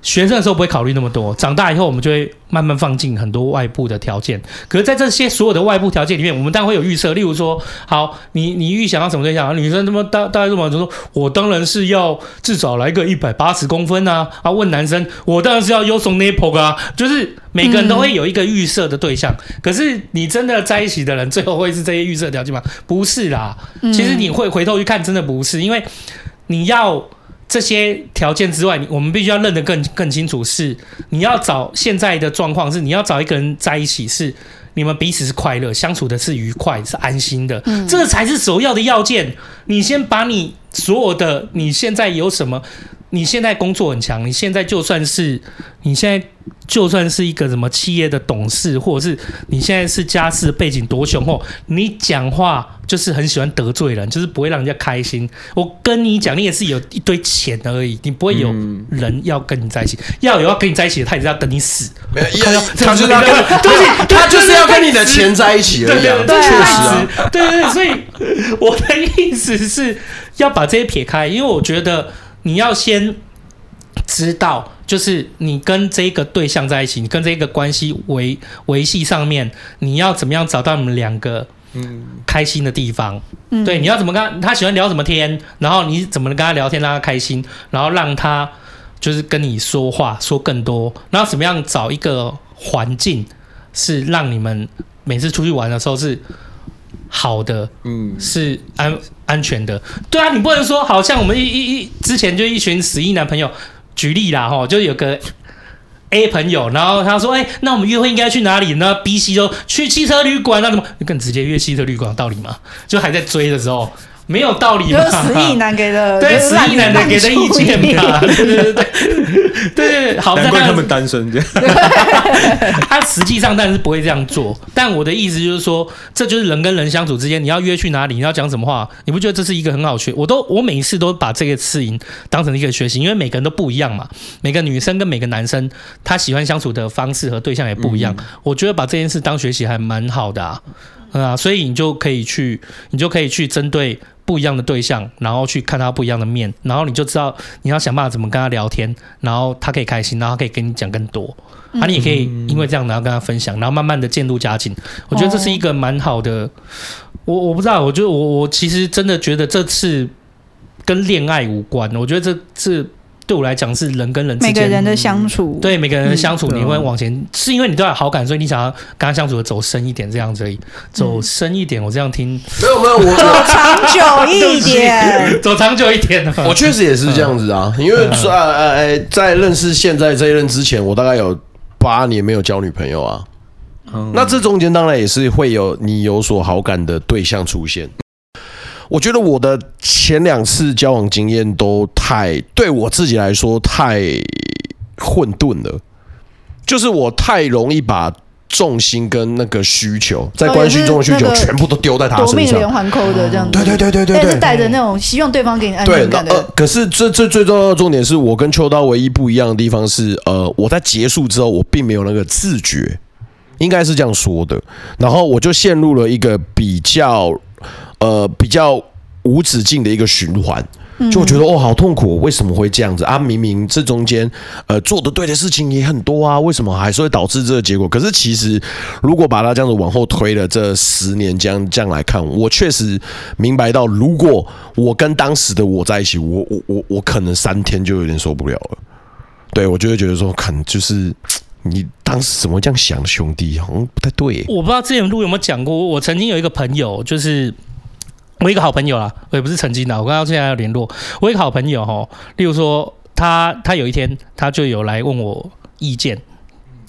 学生的时候不会考虑那么多，长大以后我们就会慢慢放进很多外部的条件。可是，在这些所有的外部条件里面，我们当然会有预设。例如说，好，你你预想要什么对象？女生那么大大概这么就说，我当然是要至少来个一百八十公分啊！啊，问男生，我当然是要优松 nipple 啊！就是每个人都会有一个预设的对象。可是，你真的在一起的人，最后会是这些预设条件吗？不是啦。其实你会回头去看，真的不是，因为你要。这些条件之外，我们必须要认得更更清楚是，是你要找现在的状况是你要找一个人在一起，是你们彼此是快乐，相处的是愉快，是安心的，嗯、这个才是首要的要件。你先把你所有的你现在有什么，你现在工作很强，你现在就算是你现在就算是一个什么企业的董事，或者是你现在是家世背景多雄厚，你讲话。就是很喜欢得罪人，就是不会让人家开心。我跟你讲，你也是有一堆钱而已，你不会有人要跟你在一起。嗯、要有要跟你在一起的，他也是要等你死。没有，他就是要跟，对他就是要跟你的钱在一起而已、啊。对，确实啊，对对对，所以我的意思是要把这些撇开，因为我觉得你要先知道，就是你跟这个对象在一起，你跟这个关系维维系上面，你要怎么样找到你们两个。嗯，开心的地方，嗯、对，你要怎么跟他，他喜欢聊什么天，然后你怎么跟他聊天让他开心，然后让他就是跟你说话说更多，然后怎么样找一个环境是让你们每次出去玩的时候是好的，嗯，是安安全的。对啊，你不能说好像我们一一一之前就一群十一男朋友，举例啦哈，就有个。A 朋友，然后他说：“哎、那我们约会应该去哪里呢？”B、C 就去汽车旅馆，那怎么更直接约汽车旅馆有道理吗？就还在追的时候。没有道理嘛？[LAUGHS] 就是死意男给的，[LAUGHS] 对，死意男的给的意见嘛？对对对对对对，好，难怪他们单身这样。他实际上当然是不会这样做，但我的意思就是说，这就是人跟人相处之间，你要约去哪里，你要讲什么话，你不觉得这是一个很好学？我都我每一次都把这个事情当成一个学习，因为每个人都不一样嘛，每个女生跟每个男生他喜欢相处的方式和对象也不一样，嗯、我觉得把这件事当学习还蛮好的啊，啊，所以你就可以去，你就可以去针对。不一样的对象，然后去看他不一样的面，然后你就知道你要想办法怎么跟他聊天，然后他可以开心，然后他可以跟你讲更多，嗯、啊，你也可以因为这样然后跟他分享，然后慢慢的渐入佳境。我觉得这是一个蛮好的。哦、我我不知道，我觉得我我其实真的觉得这次跟恋爱无关，我觉得这次。对我来讲是人跟人之间每个人的相处，嗯、对每个人的相处，你会往前，嗯、是因为你对他好感，所以你想要跟他相处的走深一点，这样子而已。走深一点，我这样听没有没有，我走长久一点，走长久一点的。我确实也是这样子啊，因为在呃呃，在认识现在这一任之前，我大概有八年没有交女朋友啊。嗯、那这中间当然也是会有你有所好感的对象出现。我觉得我的前两次交往经验都太对我自己来说太混沌了，就是我太容易把重心跟那个需求在关系中的需求全部都丢在他身上，夺命连环扣的这样子。对对对对对，但是带着那种希望对方给你安全感的。呃，可是这这最重要的重点是我跟秋刀唯一不一样的地方是，呃，我在结束之后我并没有那个自觉，应该是这样说的，然后我就陷入了一个比较。呃，比较无止境的一个循环，就我觉得哦，好痛苦，为什么会这样子啊？明明这中间呃做的对的事情也很多啊，为什么还是会导致这个结果？可是其实如果把它这样子往后推了这十年这样这样来看，我确实明白到，如果我跟当时的我在一起，我我我我可能三天就有点受不了了。对，我就会觉得说，可能就是。你当时怎么这样想，兄弟？好像不太对。我不知道之前录有没有讲过，我曾经有一个朋友，就是我一个好朋友啦，我也不是曾经的，我刚刚现在要联络。我一个好朋友哈，例如说他他有一天他就有来问我意见，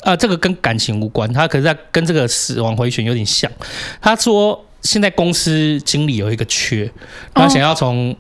啊、呃，这个跟感情无关，他可是他跟这个死亡回旋有点像。他说现在公司经理有一个缺，他想要从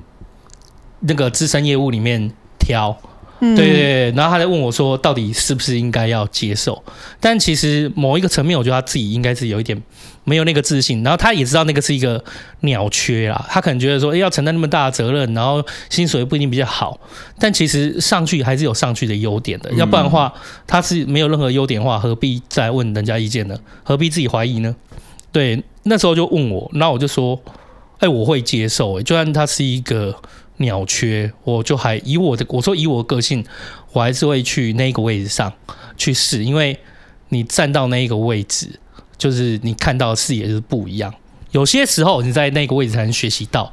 那个资深业务里面挑。对对对，然后他在问我说，到底是不是应该要接受？但其实某一个层面，我觉得他自己应该是有一点没有那个自信。然后他也知道那个是一个鸟缺啦，他可能觉得说，哎，要承担那么大的责任，然后薪水不一定比较好。但其实上去还是有上去的优点的，要不然的话，他是没有任何优点的话，何必再问人家意见呢？何必自己怀疑呢？对，那时候就问我，那我就说，哎，我会接受，就算他是一个。鸟缺，我就还以我的我说以我的个性，我还是会去那个位置上去试，因为你站到那一个位置，就是你看到的视野就是不一样。有些时候你在那个位置才能学习到，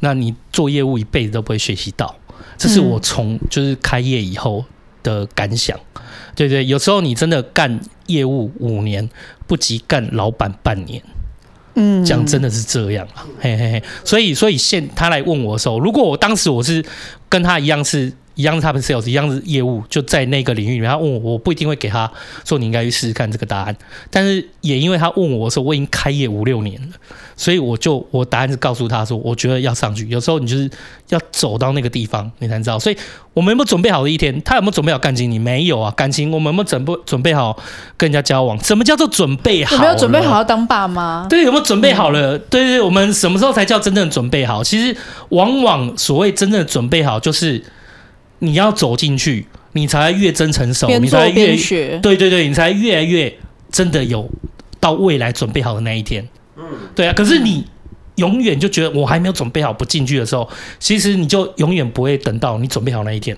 那你做业务一辈子都不会学习到。这是我从就是开业以后的感想。对对，有时候你真的干业务五年，不及干老板半年。嗯，讲真的是这样啊，嘿嘿嘿，所以所以现他来问我的时候，如果我当时我是跟他一样是。一样是他们 sales，一样是业务，就在那个领域里面。他问我，我不一定会给他说你应该去试试看这个答案。但是也因为他问我的时候，我已经开业五六年了，所以我就我答案是告诉他说，我觉得要上去。有时候你就是要走到那个地方，你才知道。所以我们有没有准备好的一天？他有没有准备好感情？你没有啊，感情我们有没有准备准备好跟人家交往？什么叫做准备好？有没有准备好要当爸妈？对，有没有准备好了？对对对，我们什么时候才叫真正的准备好？其实往往所谓真正的准备好，就是。你要走进去，你才越真成熟，你才越，对对对，你才越来越真的有到未来准备好的那一天。嗯，对啊。可是你永远就觉得我还没有准备好不进去的时候，其实你就永远不会等到你准备好那一天。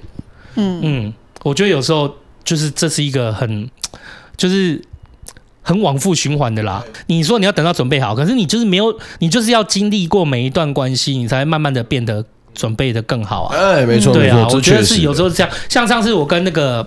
嗯嗯，我觉得有时候就是这是一个很就是很往复循环的啦。你说你要等到准备好，可是你就是没有，你就是要经历过每一段关系，你才慢慢的变得。准备的更好啊！哎，没错，对啊，我觉得是有时候是这样。像上次我跟那个，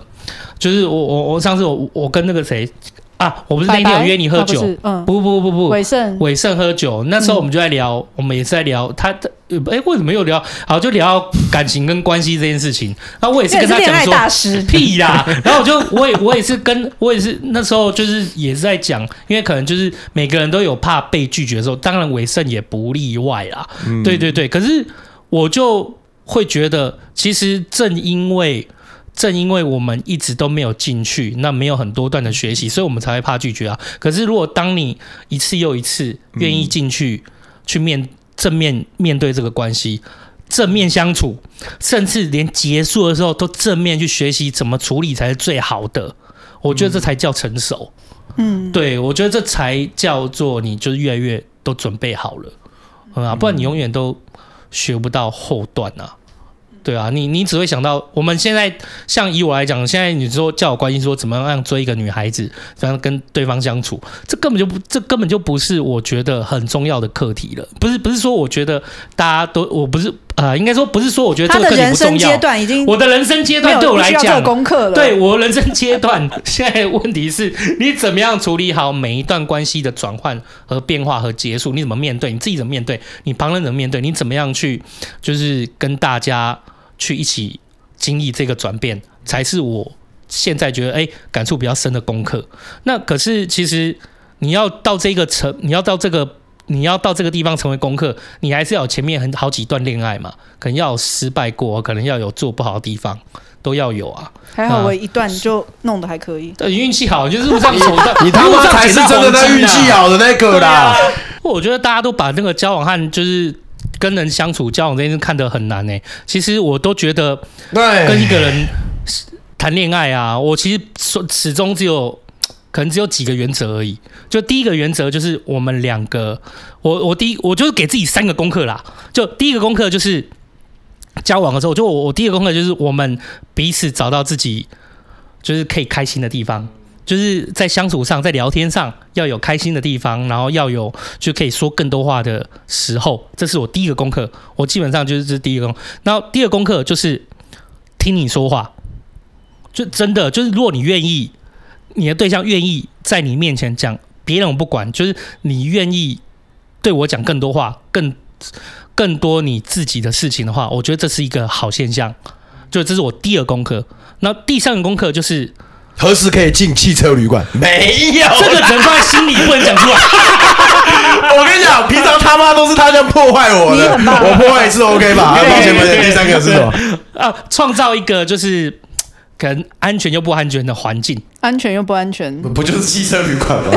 就是我我我上次我我跟那个谁啊，我不是那天有约你喝酒，嗯，不不不不不，伟盛伟盛喝酒，那时候我们就在聊，我们也是在聊他的，哎，为什么又聊？好，就聊感情跟关系这件事情。那我也是跟他讲说，屁啦。然后我就我也我也是跟我也是那时候就是也是在讲，因为可能就是每个人都有怕被拒绝的时候，当然伟盛也不例外啦。对对对，可是。我就会觉得，其实正因为正因为我们一直都没有进去，那没有很多段的学习，所以我们才会怕拒绝啊。可是如果当你一次又一次愿意进去，去面正面面对这个关系，正面相处，甚至连结束的时候都正面去学习怎么处理才是最好的，我觉得这才叫成熟。嗯，对，我觉得这才叫做你就是越来越都准备好了，啊，不然你永远都。学不到后段啊，对啊，你你只会想到我们现在像以我来讲，现在你说叫我关心说怎么样追一个女孩子，怎样跟对方相处，这根本就不，这根本就不是我觉得很重要的课题了。不是不是说我觉得大家都，我不是啊、呃，应该说不是说我觉得这个课题不重要。阶段已经，我的人生阶段对我来讲，功课了。对我人生阶段，[LAUGHS] 现在问题是你怎么样处理好每一段关系的转换和变化和结束？你怎么面对？你自己怎么面对？你旁人怎么面对？你怎么样去就是跟大家去一起经历这个转变，才是我现在觉得哎感触比较深的功课。那可是其实你要到这个层，你要到这个。你要到这个地方成为功课，你还是要有前面很好几段恋爱嘛，可能要有失败过，可能要有做不好的地方，都要有啊。还好我一段就弄得还可以，对，运气好，就是路上走的，[LAUGHS] 你他妈才是真的在运气好的那个啦。啊、我觉得大家都把那个交往和就是跟人相处交往这件事看得很难呢、欸。其实我都觉得，对，跟一个人谈恋爱啊，我其实说始终只有。可能只有几个原则而已。就第一个原则就是我们两个，我我第一我就给自己三个功课啦。就第一个功课就是交往的时候，就我我第一个功课就是我们彼此找到自己就是可以开心的地方，就是在相处上，在聊天上要有开心的地方，然后要有就可以说更多话的时候，这是我第一个功课。我基本上就是这第一个功。然后第二个功课就是听你说话，就真的就是如果你愿意。你的对象愿意在你面前讲，别人我不管，就是你愿意对我讲更多话，更更多你自己的事情的话，我觉得这是一个好现象。就这是我第二功课。那第三个功课就是何时可以进汽车旅馆？没有，这个只能放在心里，不能讲出来。[LAUGHS] 我跟你讲，平常他妈都是他这样破坏我的，我破坏一次 OK 吧？抱歉抱歉，第三个是什么？啊，创造一个就是。可能安全又不安全的环境，安全又不安全，不就是汽车旅馆吗？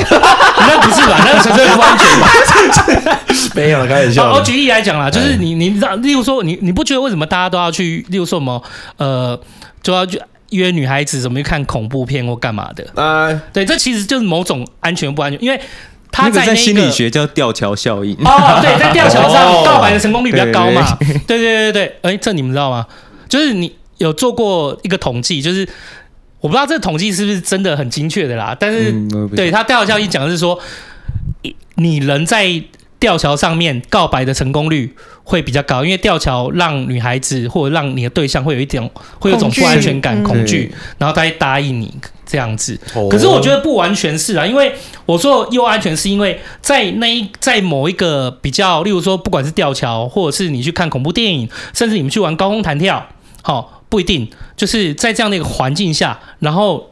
那不是吧？那纯粹不安全吧？[LAUGHS] 没有了，开玩笑。我举例来讲啦，就是你，你知道，例如说，你你不觉得为什么大家都要去，例如说什么，呃，就要去约女孩子，怎么去看恐怖片或干嘛的？啊，对，这其实就是某种安全不安全，因为他在，在心理学叫吊桥效应。哦，对，在吊桥上告白的成功率比较高嘛？对对对对，哎，这你们知道吗？就是你。有做过一个统计，就是我不知道这个统计是不是真的很精确的啦，但是、嗯、对他吊桥效应讲的是说，你人在吊桥上面告白的成功率会比较高，因为吊桥让女孩子或者让你的对象会有一点会有一种不安全感、恐惧，嗯、然后他会答应你这样子。可是我觉得不完全是啊，因为我说又安全，是因为在那一在某一个比较，例如说不管是吊桥，或者是你去看恐怖电影，甚至你们去玩高空弹跳，好。不一定，就是在这样的一个环境下，然后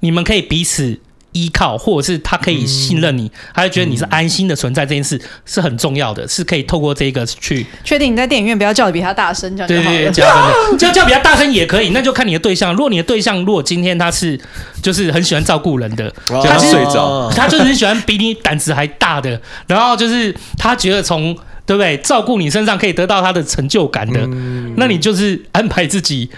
你们可以彼此依靠，或者是他可以信任你，他就觉得你是安心的存在，这件事是很重要的，是可以透过这个去确定你在电影院不要叫的比他大声，这样就好了。对对对，叫叫比他大声也可以，那就看你的对象。如果你的对象如果今天他是就是很喜欢照顾人的，他睡着，他就是很喜欢比你胆子还大的，然后就是他觉得从。对不对？照顾你身上可以得到他的成就感的，嗯、那你就是安排自己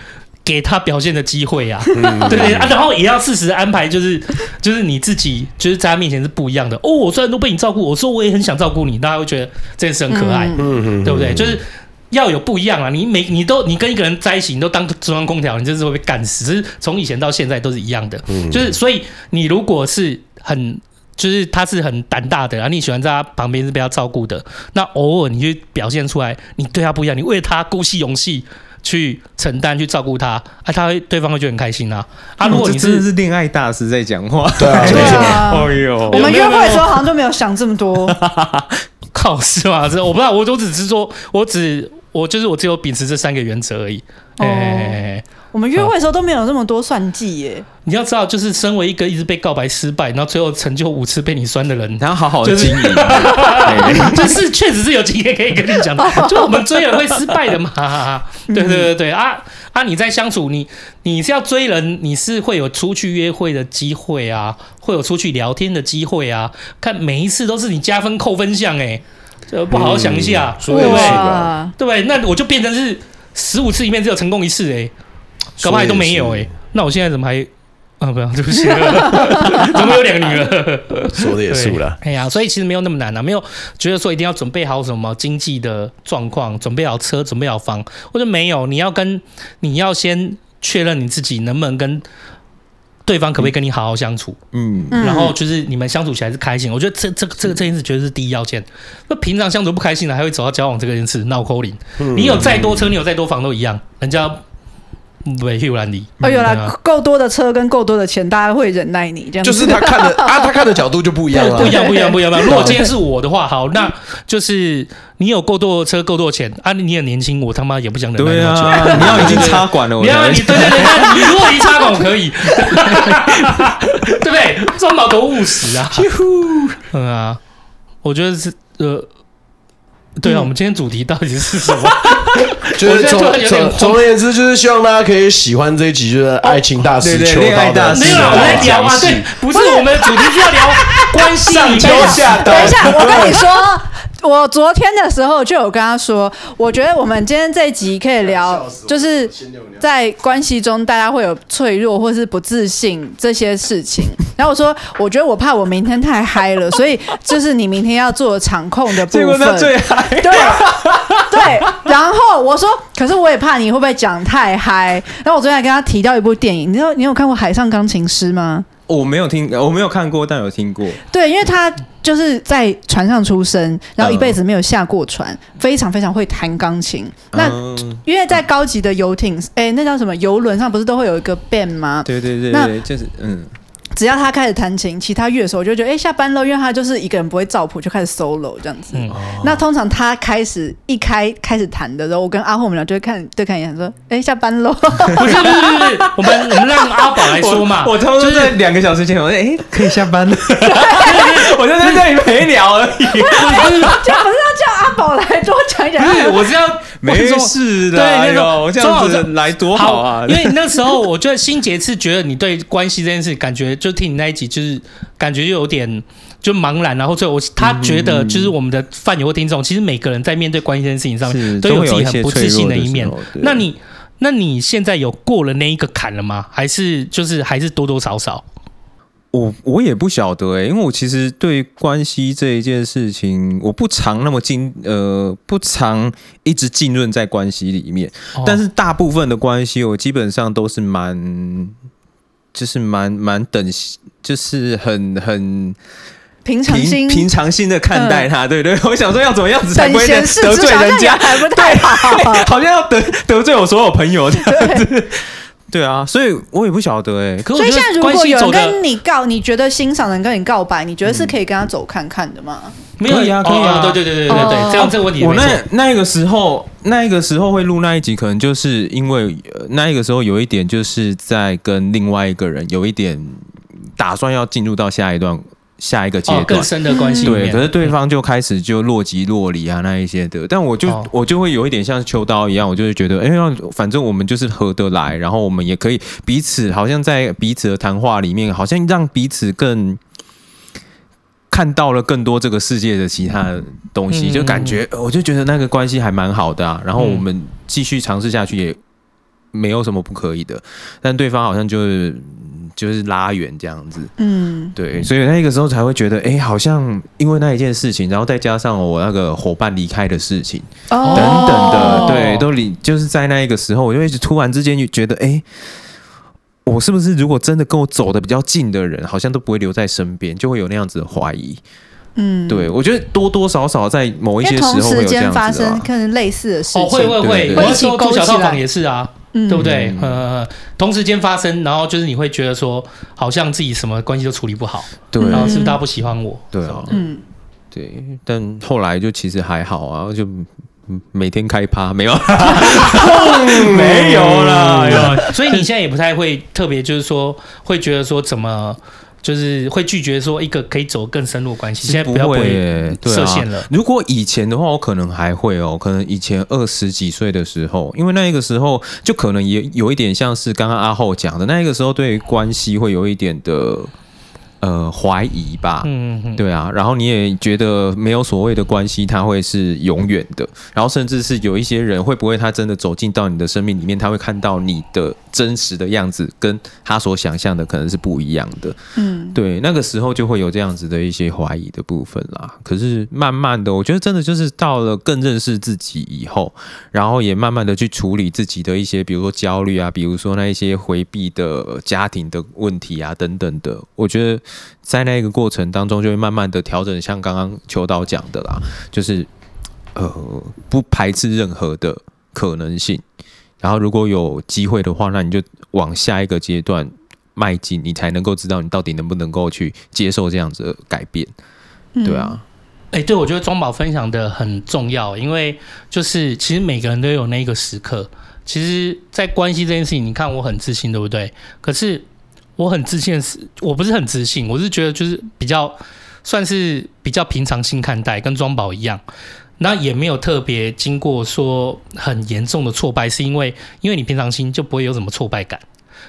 给他表现的机会啊，嗯、对不对啊？然后也要适时安排，就是就是你自己就是在他面前是不一样的哦。我虽然都被你照顾，我说我也很想照顾你，大家会觉得这件事很可爱，嗯、对不对？就是要有不一样啊！你每你都你跟一个人在一起，你都当中央空调，你就是会被干死。是从以前到现在都是一样的，嗯、就是所以你如果是很。就是他是很胆大的，然后你喜欢在他旁边是被他照顾的。那偶尔你就表现出来，你对他不一样，你为了他鼓起勇气去承担、去照顾他，啊，他会对方会觉得很开心啊。啊，如果你是是恋爱大师在讲话，对啊，[LAUGHS] 对啊，哎呦，我们约会的时候好像都没有想这么多，[LAUGHS] 靠，是吗？这我不知道，我我只是说，我只我就是我只有秉持这三个原则而已。哎、哦。欸我们约会的时候都没有那么多算计耶。你要知道，就是身为一个一直被告白失败，然后最后成就五次被你酸的人，然后好好的经营，就 [LAUGHS] [LAUGHS] 是确实是有经验可以跟你讲的。就我们追人会失败的嘛，对对对对啊啊！你在相处，你你是要追人，你是会有出去约会的机会啊，会有出去聊天的机会啊。看每一次都是你加分扣分项哎，这不好好想一下，对不对？对不对？那我就变成是十五次里面只有成功一次哎。搞不好都没有哎、欸，那我现在怎么还啊？不要，对不起，[LAUGHS] [LAUGHS] 怎么有两个女儿？说的也是了。哎呀，所以其实没有那么难啊，没有觉得说一定要准备好什么经济的状况，准备好车，准备好房，或者没有。你要跟你要先确认你自己能不能跟对方可不可以跟你好好相处，嗯，然后就是你们相处起来是开心。我觉得这这个这个这件事绝对是第一要件。那平常相处不开心的，还会走到交往这个件事闹抠零。你有再多车，你有再多房都一样，人家。对，有啦你，哎呦啦，够多的车跟够多的钱，大家会忍耐你这样。就是他看的 [LAUGHS] 啊，他看的角度就不一样了，不一样，不一样，不一样。如果今天是我的话，好，那就是你有够多的车，够多的钱啊，你很年轻，我他妈也不想忍耐。对啊，你要已经插管了，[LAUGHS] 你要你对对对，你如果一插管我可以，[LAUGHS] 对不对？装宝多务实啊，嗯啊，我觉得是呃。对啊，我们今天主题到底是什么？[LAUGHS] 就是总总总而言之，就是希望大家可以喜欢这一集，就是爱情大师秋刀的。没有，我们在聊啊，对，不是我们的主题是要聊关系。等一下，等一下，我跟你说。我昨天的时候就有跟他说，我觉得我们今天这一集可以聊，[LAUGHS] 就是在关系中大家会有脆弱或是不自信这些事情。然后我说，我觉得我怕我明天太嗨了，[LAUGHS] 所以就是你明天要做场控的部分。最嗨。对对。然后我说，可是我也怕你会不会讲太嗨。然后我昨天还跟他提到一部电影，你知道你有看过《海上钢琴师》吗？我没有听，我没有看过，但有听过。对，因为他就是在船上出生，然后一辈子没有下过船，嗯、非常非常会弹钢琴。那、嗯、因为在高级的游艇，哎，那叫什么游轮上不是都会有一个 band 吗？对对对，那就是嗯。只要他开始弹琴，其他乐手就觉得哎、欸、下班了，因为他就是一个人不会照谱，就开始 solo 这样子。嗯那通常他开始一开开始弹的时候，我跟阿后我们俩就会看对看一眼，说哎、欸、下班喽。不是不是不是，我们我们让阿宝来说嘛。我我偷偷在两个小时前，我说哎、欸、可以下班了，[LAUGHS] 我就在这里陪聊而已。[LAUGHS] 这样不是要叫阿宝来多讲一讲？不是，我是要没事的，那个呦，这样子来多好啊！因为那时候我觉得心杰是觉得你对关系这件事，感觉就听你那一集，就是感觉就有点就茫然，然后最后我他觉得就是我们的饭友或听众，其实每个人在面对关系这件事情上面都有自己很不自信的一面。那你那你现在有过了那一个坎了吗？还是就是还是多多少少？我我也不晓得哎、欸，因为我其实对关系这一件事情，我不常那么进呃，不常一直浸润在关系里面。哦、但是大部分的关系，我基本上都是蛮，就是蛮蛮等，就是很很平常心平平常心的看待他。嗯、对，对对，[LAUGHS] 我想说要怎么样子才不会得罪人家，还不太好，[LAUGHS] 好像要得得罪我所有朋友这样子。对啊，所以我也不晓得哎、欸。所以现在如果有人跟你告，你觉得欣赏人跟你告白，你觉得是可以跟他走看看的吗？没有呀，可以啊，对对对对对对，这样这个问题。我那那个时候，那个时候会录那一集，可能就是因为那个时候有一点，就是在跟另外一个人有一点打算要进入到下一段。下一个阶段、哦、更深的关系，对，可是对方就开始就若即若离啊，那一些的，但我就、哦、我就会有一点像秋刀一样，我就会觉得，哎、欸，反正我们就是合得来，然后我们也可以彼此，好像在彼此的谈话里面，好像让彼此更看到了更多这个世界的其他的东西，嗯、就感觉，我就觉得那个关系还蛮好的啊，然后我们继续尝试下去也没有什么不可以的，但对方好像就是。就是拉远这样子，嗯，对，所以那个时候才会觉得，哎、欸，好像因为那一件事情，然后再加上我那个伙伴离开的事情，哦、等等的，对，都离，就是在那一个时候，我就一直突然之间就觉得，哎、欸，我是不是如果真的跟我走的比较近的人，好像都不会留在身边，就会有那样子的怀疑，嗯，对，我觉得多多少少在某一些时候会有这样子的发生，可能类似的事情，哦，会会会，对对对，我说住小套房也是啊。对不对？呃、嗯，同时间发生，然后就是你会觉得说，好像自己什么关系都处理不好，对，然后是不是大家不喜欢我？对啊，嗯，对。但后来就其实还好啊，就每天开趴，没有，[LAUGHS] 没有啦。所以你现在也不太会特别，就是说会觉得说怎么。就是会拒绝说一个可以走更深入的关系，现在不要会设限了。如果以前的话，我可能还会哦，可能以前二十几岁的时候，因为那个时候就可能也有一点像是刚刚阿厚讲的，那个时候对于关系会有一点的。呃，怀疑吧，嗯嗯，对啊，然后你也觉得没有所谓的关系，它会是永远的，然后甚至是有一些人会不会他真的走进到你的生命里面，他会看到你的真实的样子，跟他所想象的可能是不一样的，嗯，对，那个时候就会有这样子的一些怀疑的部分啦。可是慢慢的，我觉得真的就是到了更认识自己以后，然后也慢慢的去处理自己的一些，比如说焦虑啊，比如说那一些回避的家庭的问题啊等等的，我觉得。在那个过程当中，就会慢慢的调整，像刚刚秋刀讲的啦，就是呃不排斥任何的可能性，然后如果有机会的话，那你就往下一个阶段迈进，你才能够知道你到底能不能够去接受这样子的改变，对啊，哎、对，我觉得庄宝分享的很重要，因为就是其实每个人都有那个时刻，其实，在关系这件事情，你看我很自信，对不对？可是。我很自信，是我不是很自信，我是觉得就是比较算是比较平常心看待，跟庄宝一样，那也没有特别经过说很严重的挫败，是因为因为你平常心就不会有什么挫败感。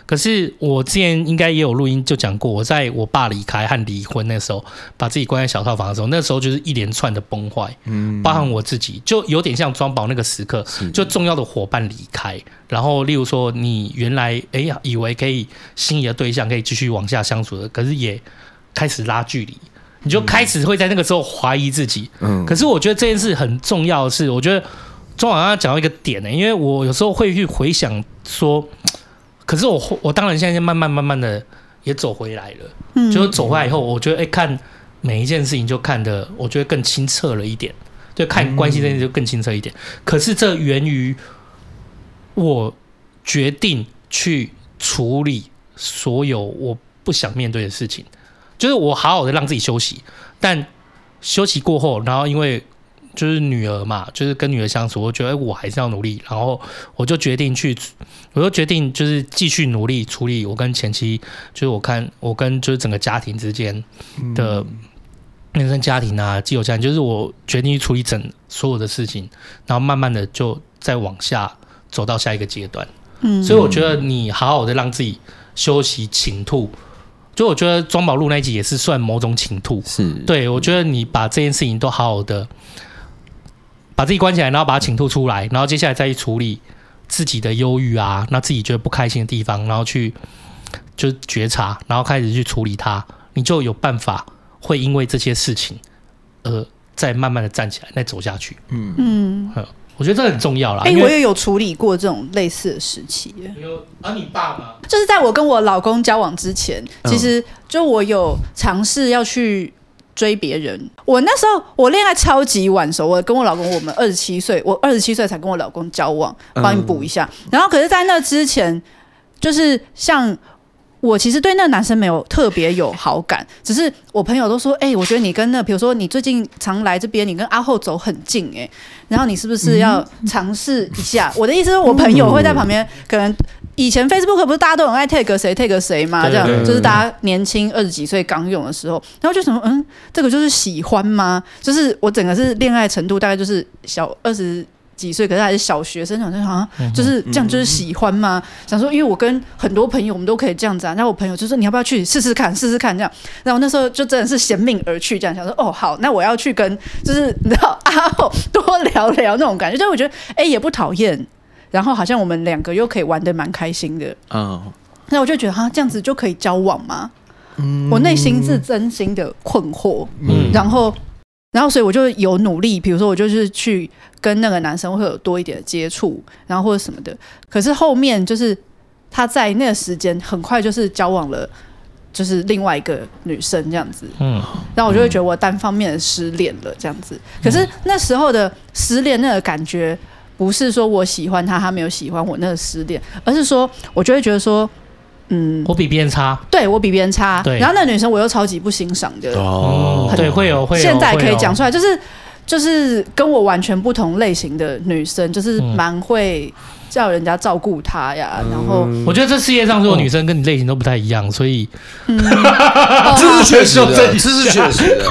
可是我之前应该也有录音就讲过，我在我爸离开和离婚那时候，把自己关在小套房的时候，那时候就是一连串的崩坏，嗯，包含我自己，就有点像庄宝那个时刻，就重要的伙伴离开，然后例如说你原来哎呀以为可以心仪的对象可以继续往下相处的，可是也开始拉距离，你就开始会在那个时候怀疑自己，嗯，可是我觉得这件事很重要的是，我觉得庄宝刚刚讲到一个点呢，因为我有时候会去回想说。可是我我当然现在慢慢慢慢的也走回来了，嗯，就是走回来以后，我觉得哎、欸，看每一件事情就看得我觉得更清澈了一点，就，看关系这件事就更清澈一点。可是这源于我决定去处理所有我不想面对的事情，就是我好好的让自己休息，但休息过后，然后因为就是女儿嘛，就是跟女儿相处，我觉得我还是要努力，然后我就决定去，我就决定就是继续努力处理我跟前妻，就是我看我跟就是整个家庭之间的原生家庭啊、既有家庭，就是我决定去处理整所有的事情，然后慢慢的就再往下走到下一个阶段。嗯，所以我觉得你好好的让自己休息倾吐，就我觉得庄宝路那一集也是算某种倾吐。是对，我觉得你把这件事情都好好的把自己关起来，然后把它倾吐出来，然后接下来再去处理自己的忧郁啊，那自己觉得不开心的地方，然后去就觉察，然后开始去处理它，你就有办法会因为这些事情而再慢慢的站起来，再走下去。嗯。嗯。我觉得这很重要啦。哎、欸，我也有处理过这种类似的时期。有啊，你爸吗？就是在我跟我老公交往之前，其实就我有尝试要去追别人。我那时候我恋爱超级晚熟，我跟我老公我们二十七岁，我二十七岁才跟我老公交往，帮你补一下。然后可是，在那之前，就是像。我其实对那个男生没有特别有好感，只是我朋友都说，哎、欸，我觉得你跟那，比如说你最近常来这边，你跟阿后走很近，哎，然后你是不是要尝试一下？我的意思是我朋友会在旁边，可能以前 Facebook 不是大家都很爱 tag 谁 tag 谁嘛，这样就是大家年轻二十几岁刚用的时候，然后就什么，嗯，这个就是喜欢吗？就是我整个是恋爱程度大概就是小二十。几岁？可是还是小学生，想说好像就是这样，就是喜欢吗？想说，因为我跟很多朋友，我们都可以这样子啊。然后我朋友就说：“你要不要去试试看？试试看这样。”然后那时候就真的是嫌命而去，这样想说：“哦，好，那我要去跟就是你知道阿厚多聊聊那种感觉。”就我觉得哎也不讨厌，然后好像我们两个又可以玩的蛮开心的。嗯，那我就觉得哈，这样子就可以交往吗？嗯，我内心是真心的困惑。嗯，然后。然后，所以我就有努力，比如说，我就是去跟那个男生会有多一点的接触，然后或者什么的。可是后面就是他在那个时间很快就是交往了，就是另外一个女生这样子。嗯，然后我就会觉得我单方面的失恋了这样子。可是那时候的失恋那个感觉，不是说我喜欢他，他没有喜欢我那个失恋，而是说我就会觉得说。嗯，我比别人差，对我比别人差，对。然后那个女生我又超级不欣赏的，哦，对，会有会有。现在可以讲出来，就是就是跟我完全不同类型的女生，就是蛮会叫人家照顾她呀。然后我觉得这世界上所有女生跟你类型都不太一样，所以，[LAUGHS] [LAUGHS] 这是确实的，这是确实的。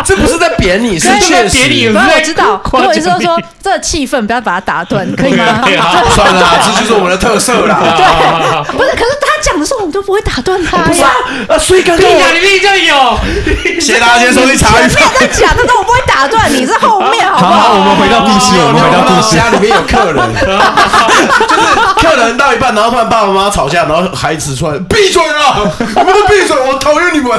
[LAUGHS] 这不是在贬你，[LAUGHS] 是确实。你。我知道，或者是说说这气氛不要把它打断，可以吗？[LAUGHS] 算了，这就是我们的特色啦。对，不是，可是他。讲的时候我们都不会打断他，不是啊，啊，所以刚刚你明明就有，谢谢大家今天收听茶余饭。在讲的时候我不会打断你，是后面好不好？好，我们回到故事，我们回到故事。家里面有客人，就是客人到一半，然后突然爸爸妈妈吵架，然后孩子出来闭嘴了，你们都闭嘴，我讨厌你们。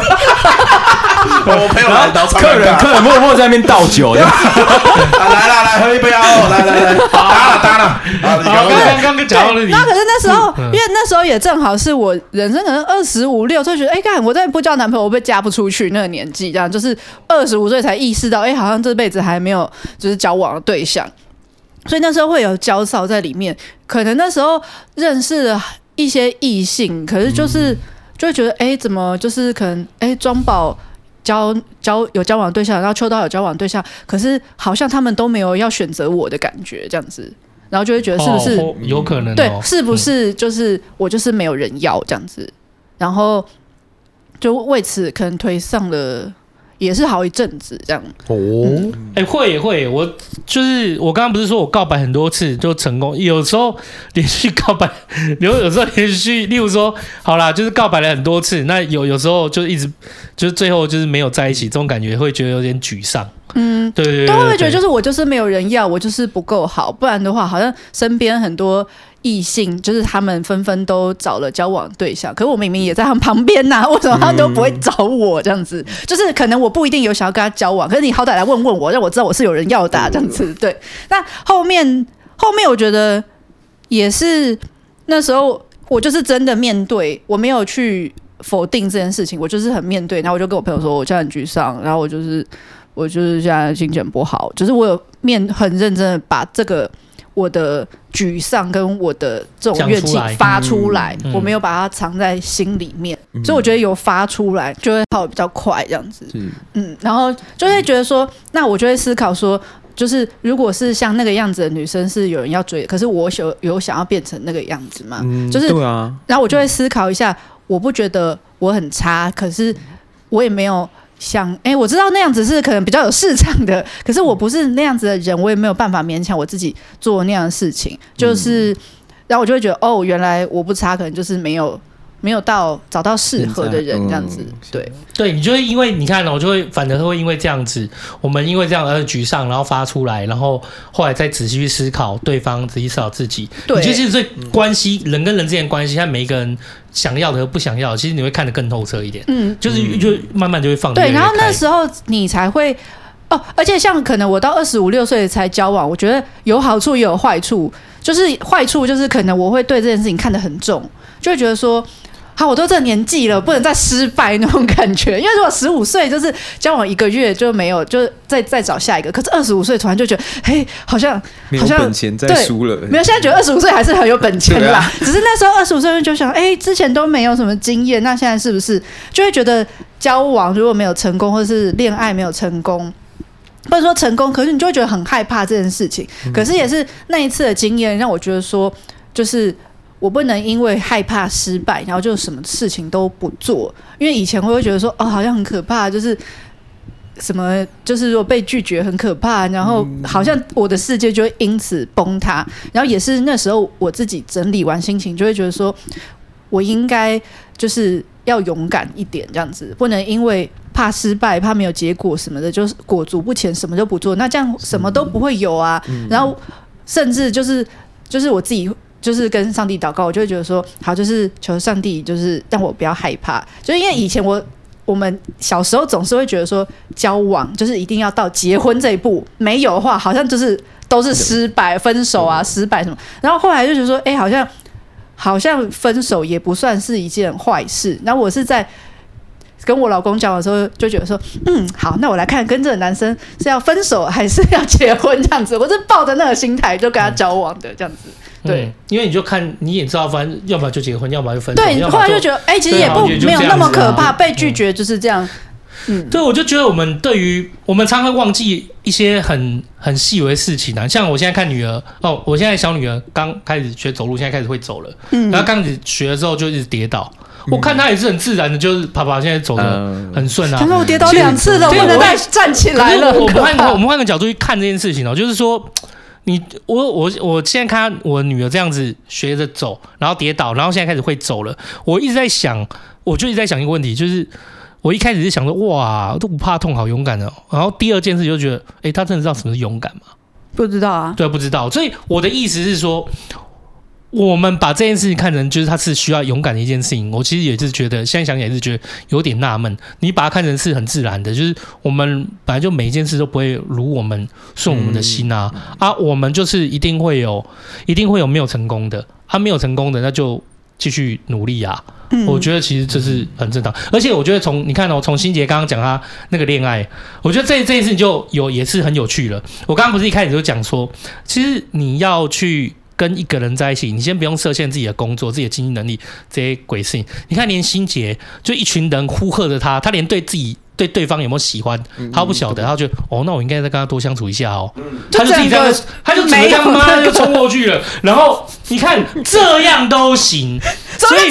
我朋友来，然后客人客人默默在那边倒酒，来来来，喝一杯啊！来来来，打了打了。啊，刚刚刚刚讲到了你，那可是那时候，因为那时候也正好是。我人生可能二十五六岁，觉得哎，看我再不交男朋友，我被嫁不出去。那个年纪，这样就是二十五岁才意识到，哎，好像这辈子还没有就是交往的对象，所以那时候会有焦躁在里面。可能那时候认识了一些异性，可是就是就会觉得，哎，怎么就是可能哎，庄宝交交有交往对象，然后秋刀有交往对象，可是好像他们都没有要选择我的感觉，这样子。然后就会觉得是不是、哦、有可能、哦？对，是不是就是我就是没有人要这样子？嗯、然后就为此可能推上了，也是好一阵子这样。哦，哎、嗯，会会，我就是我刚刚不是说我告白很多次就成功，有时候 [LAUGHS] 连续告白，有有时候连续，例如说好啦，就是告白了很多次，那有有时候就一直就是最后就是没有在一起，这种感觉会觉得有点沮丧。嗯，对，对，对，对，都会觉得就是我就是没有人要，我就是不够好，不然的话，好像身边很多异性，就是他们纷纷都找了交往对象，可是我明明也在他们旁边呐、啊，[LAUGHS] 为什么他们都不会找我这样子？就是可能我不一定有想要跟他交往，可是你好歹来问问我，让我知道我是有人要的、啊、这样子。对，那后面后面我觉得也是那时候我就是真的面对，我没有去否定这件事情，我就是很面对，然后我就跟我朋友说，我现在很沮丧，然后我就是。我就是现在心情不好，就是我有面很认真的把这个我的沮丧跟我的这种怨气发出来，嗯我没有把它藏在心里面，所以我觉得有发出来就会好比较快这样子。嗯，然后就会觉得说，那我就会思考说，就是如果是像那个样子的女生是有人要追，可是我有有想要变成那个样子吗？嗯就是对啊，然后我就会思考一下，我不觉得我很差，可是我也没有想，哎，我知道那样子是可能比较有市场的，可是我不是那样子的人，我也没有办法勉强我自己做那样的事情，就是，然后我就会觉得，哦，原来我不差，可能就是没有没有到找到适合的人这样子，嗯对，对你就会因为你看哦，就会反而会因为这样子，我们因为这样而沮丧，然后发出来，然后后来再仔细去思考对方，仔细思考自己。对你其实这关系人跟人之间的关系，和每一个人想要的和不想要的，其实你会看得更透彻一点。嗯，就是就慢慢就会放得对，然后那开时候你才会哦，而且像可能我到二十五六岁才交往，我觉得有好处也有坏处。就是坏处就是可能我会对这件事情看得很重，就会觉得说，好，我都这年纪了，不能再失败那种感觉。因为如果十五岁就是交往一个月就没有，就再再找下一个。可是二十五岁突然就觉得，嘿，好像好像本钱再对输了，没有，现在觉得二十五岁还是很有本钱啦。啊 [LAUGHS] 只是那时候二十五岁就想，哎、之前都没有什么经验，那现在是不是就会觉得交往如果没有成功，或者是恋爱没有成功，或者说成功，可是你就会觉得很害怕这件事情。可是也是那一次的经验让我觉得说，就是我不能因为害怕失败，然后就什么事情都不做。因为以前我会觉得说，哦，好像很可怕，就是。什么就是如果被拒绝很可怕，然后好像我的世界就会因此崩塌。然后也是那时候我自己整理完心情，就会觉得说，我应该就是要勇敢一点，这样子不能因为怕失败、怕没有结果什么的，就是裹足不前，什么都不做。那这样什么都不会有啊。然后甚至就是就是我自己就是跟上帝祷告，我就会觉得说，好，就是求上帝就是让我不要害怕，就是因为以前我。我们小时候总是会觉得说，交往就是一定要到结婚这一步，没有的话，好像就是都是失败、分手啊、失败什么。然后后来就觉得说，哎，好像好像分手也不算是一件坏事。然后我是在跟我老公讲的时候，就觉得说，嗯，好，那我来看跟这个男生是要分手还是要结婚这样子。我是抱着那个心态就跟他交往的这样子。对、嗯，因为你就看你也知道，反正要么就结婚，要么就分手。对，后来就觉得，哎、欸，其实也不没有那么可怕，被拒绝就是这样。嗯，对，我就觉得我们对于我们常会忘记一些很很细微的事情啊，像我现在看女儿哦，我现在小女儿刚开始学走路，现在开始会走了，嗯，然后刚开始学的时候就一直跌倒。我看她也是很自然的，就是爬爬，现在走的很顺啊。他说我跌倒两次了，我不能再站起来了。我们换个 [LAUGHS] 我们换个角度去看这件事情哦，就是说。你我我我现在看我女儿这样子学着走，然后跌倒，然后现在开始会走了。我一直在想，我就一直在想一个问题，就是我一开始是想说，哇，都不怕痛，好勇敢哦。然后第二件事就觉得，诶、欸，她真的知道什么是勇敢吗？不知道啊，对，不知道。所以我的意思是说。我们把这件事情看成就是它是需要勇敢的一件事情，我其实也是觉得，现在想起来也是觉得有点纳闷。你把它看成是很自然的，就是我们本来就每一件事都不会如我们顺我们的心啊、嗯、啊，我们就是一定会有，一定会有没有成功的，啊，没有成功的那就继续努力啊。嗯、我觉得其实这是很正常，而且我觉得从你看哦，从心杰刚刚讲他那个恋爱，我觉得这这件事情就有也是很有趣了。我刚刚不是一开始就讲说，其实你要去。跟一个人在一起，你先不用设限自己的工作、自己的经济能力这些鬼事情。你看，连心杰就一群人呼喝着他，他连对自己对对方有没有喜欢，他不晓得。他就哦，那我应该再跟他多相处一下哦。他就自己这样，他就整个这样妈就冲过去了。然后你看，这样都行，[LAUGHS] 所以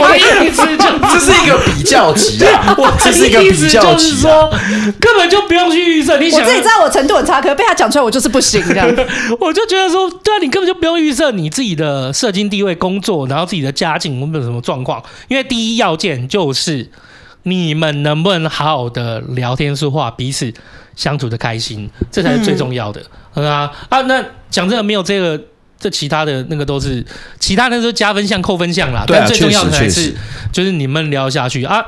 我的意思就这是一个比较级啊。我这是一个比较级，说根本就不用去预设。你想，我自己知道我程度很差，可是被他讲出来，我就是不行这样。[LAUGHS] 我就觉得说，对啊，你根本就不用预设你自己的社经地位、工作，然后自己的家境有没有什么状况，因为第一要件就是。你们能不能好好的聊天说话，彼此相处的开心，这才是最重要的，嗯啊啊！那讲真的，没有这个，这其他的那个都是其他的都是加分项、扣分项啦。对啊，但最重要的才是就是你们聊下去啊。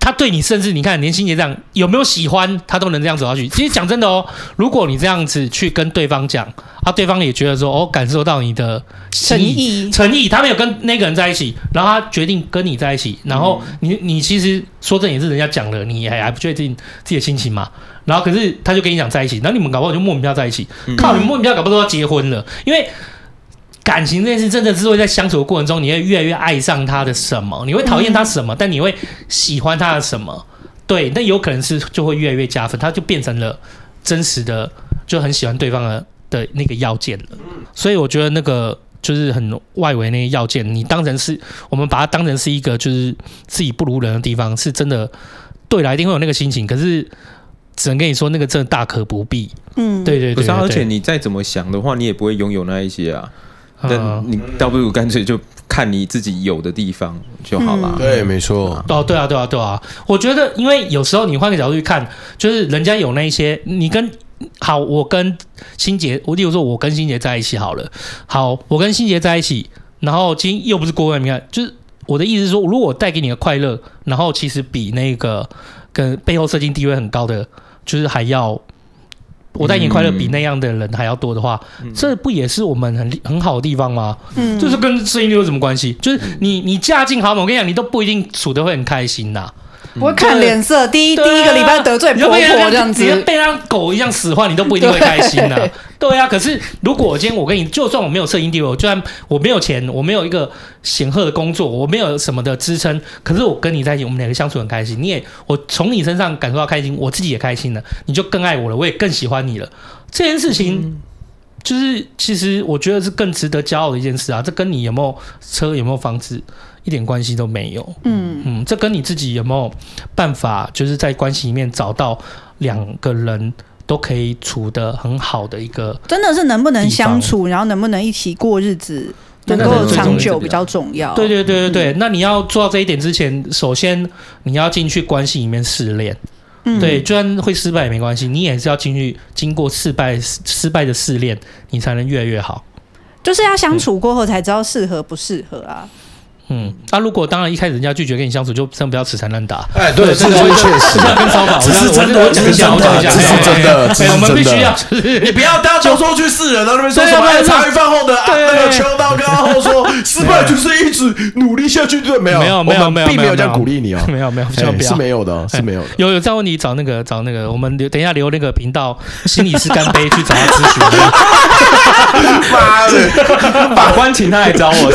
他对你，甚至你看连心杰这样有没有喜欢，他都能这样走下去。其实讲真的哦，如果你这样子去跟对方讲，啊，对方也觉得说哦，感受到你的诚意，诚意，他没有跟那个人在一起，然后他决定跟你在一起，然后你你其实说这也是人家讲了，你还还不确定自己的心情嘛？然后可是他就跟你讲在一起，然后你们搞不好就莫名其妙在一起，靠，你们莫名其妙搞不好都要结婚了，因为。感情这件事，真的是会在相处的过程中，你会越来越爱上他的什么？你会讨厌他什么？但你会喜欢他的什么？对，那有可能是就会越来越加分，他就变成了真实的，就很喜欢对方的的那个要件了。所以我觉得那个就是很外围那些要件，你当成是我们把它当成是一个就是自己不如人的地方，是真的对啦，一定会有那个心情。可是只能跟你说，那个真的大可不必。嗯，对对对，对，对，而且你再怎么想的话，你也不会拥有那一些啊。但你倒不如干脆就看你自己有的地方就好了。对，没错。哦，对啊，对啊，对啊。我觉得，因为有时候你换个角度去看，就是人家有那一些，你跟好，我跟心杰，我例如说，我跟心杰在一起好了。好，我跟心杰在一起，然后今天又不是过问，你看，就是我的意思是说，如果我带给你的快乐，然后其实比那个跟背后设定地位很高的，就是还要。我带你快乐比那样的人还要多的话，嗯、这不也是我们很很好的地方吗？嗯，就是跟声音有什么关系？就是你你嫁进豪门，我跟你讲，你都不一定处得会很开心呐。我看脸色，第一第一个礼拜得罪婆婆这样子，被当狗一样使唤，你都不一定会开心呐。对啊，可是如果今天我跟你，就算我没有摄影地位，就算我没有钱，我没有一个显赫的工作，我没有什么的支撑，可是我跟你在一起，我们两个相处很开心，你也我从你身上感受到开心，我自己也开心了，你就更爱我了，我也更喜欢你了。这件事情就是，其实我觉得是更值得骄傲的一件事啊！这跟你有没有车、有没有房子一点关系都没有。嗯嗯，这跟你自己有没有办法，就是在关系里面找到两个人。都可以处得很好的一个，真的是能不能相处，然后能不能一起过日子，能够长久比较重要。对对对对对，那你要做到这一点之前，首先你要进去关系里面试炼。嗯，对，就算会失败也没关系，你也是要进去经过失败失败的试炼，你才能越来越好。就是要相处过后才知道适合不适合啊。嗯，那、啊、如果当然一开始人家拒绝跟你相处，就真的不要死缠烂打。哎，对，这是确实，这跟骚扰，这是真的，这是真的，这是真的，我们必须要，你不要大家说去试人，然后那边说什么茶余饭后的那个秋刀跟阿后说 [LAUGHS] 失败就是一直努力下去，对，没有，没有，没有，没有，并没有这样鼓励你哦，没有，没有，是没有的，是没有的。有有这样问你找那个找那个，我们留等一下留那个频道心理师干杯去找他咨询。[LAUGHS] 妈的，[LAUGHS] 法官请他来找我。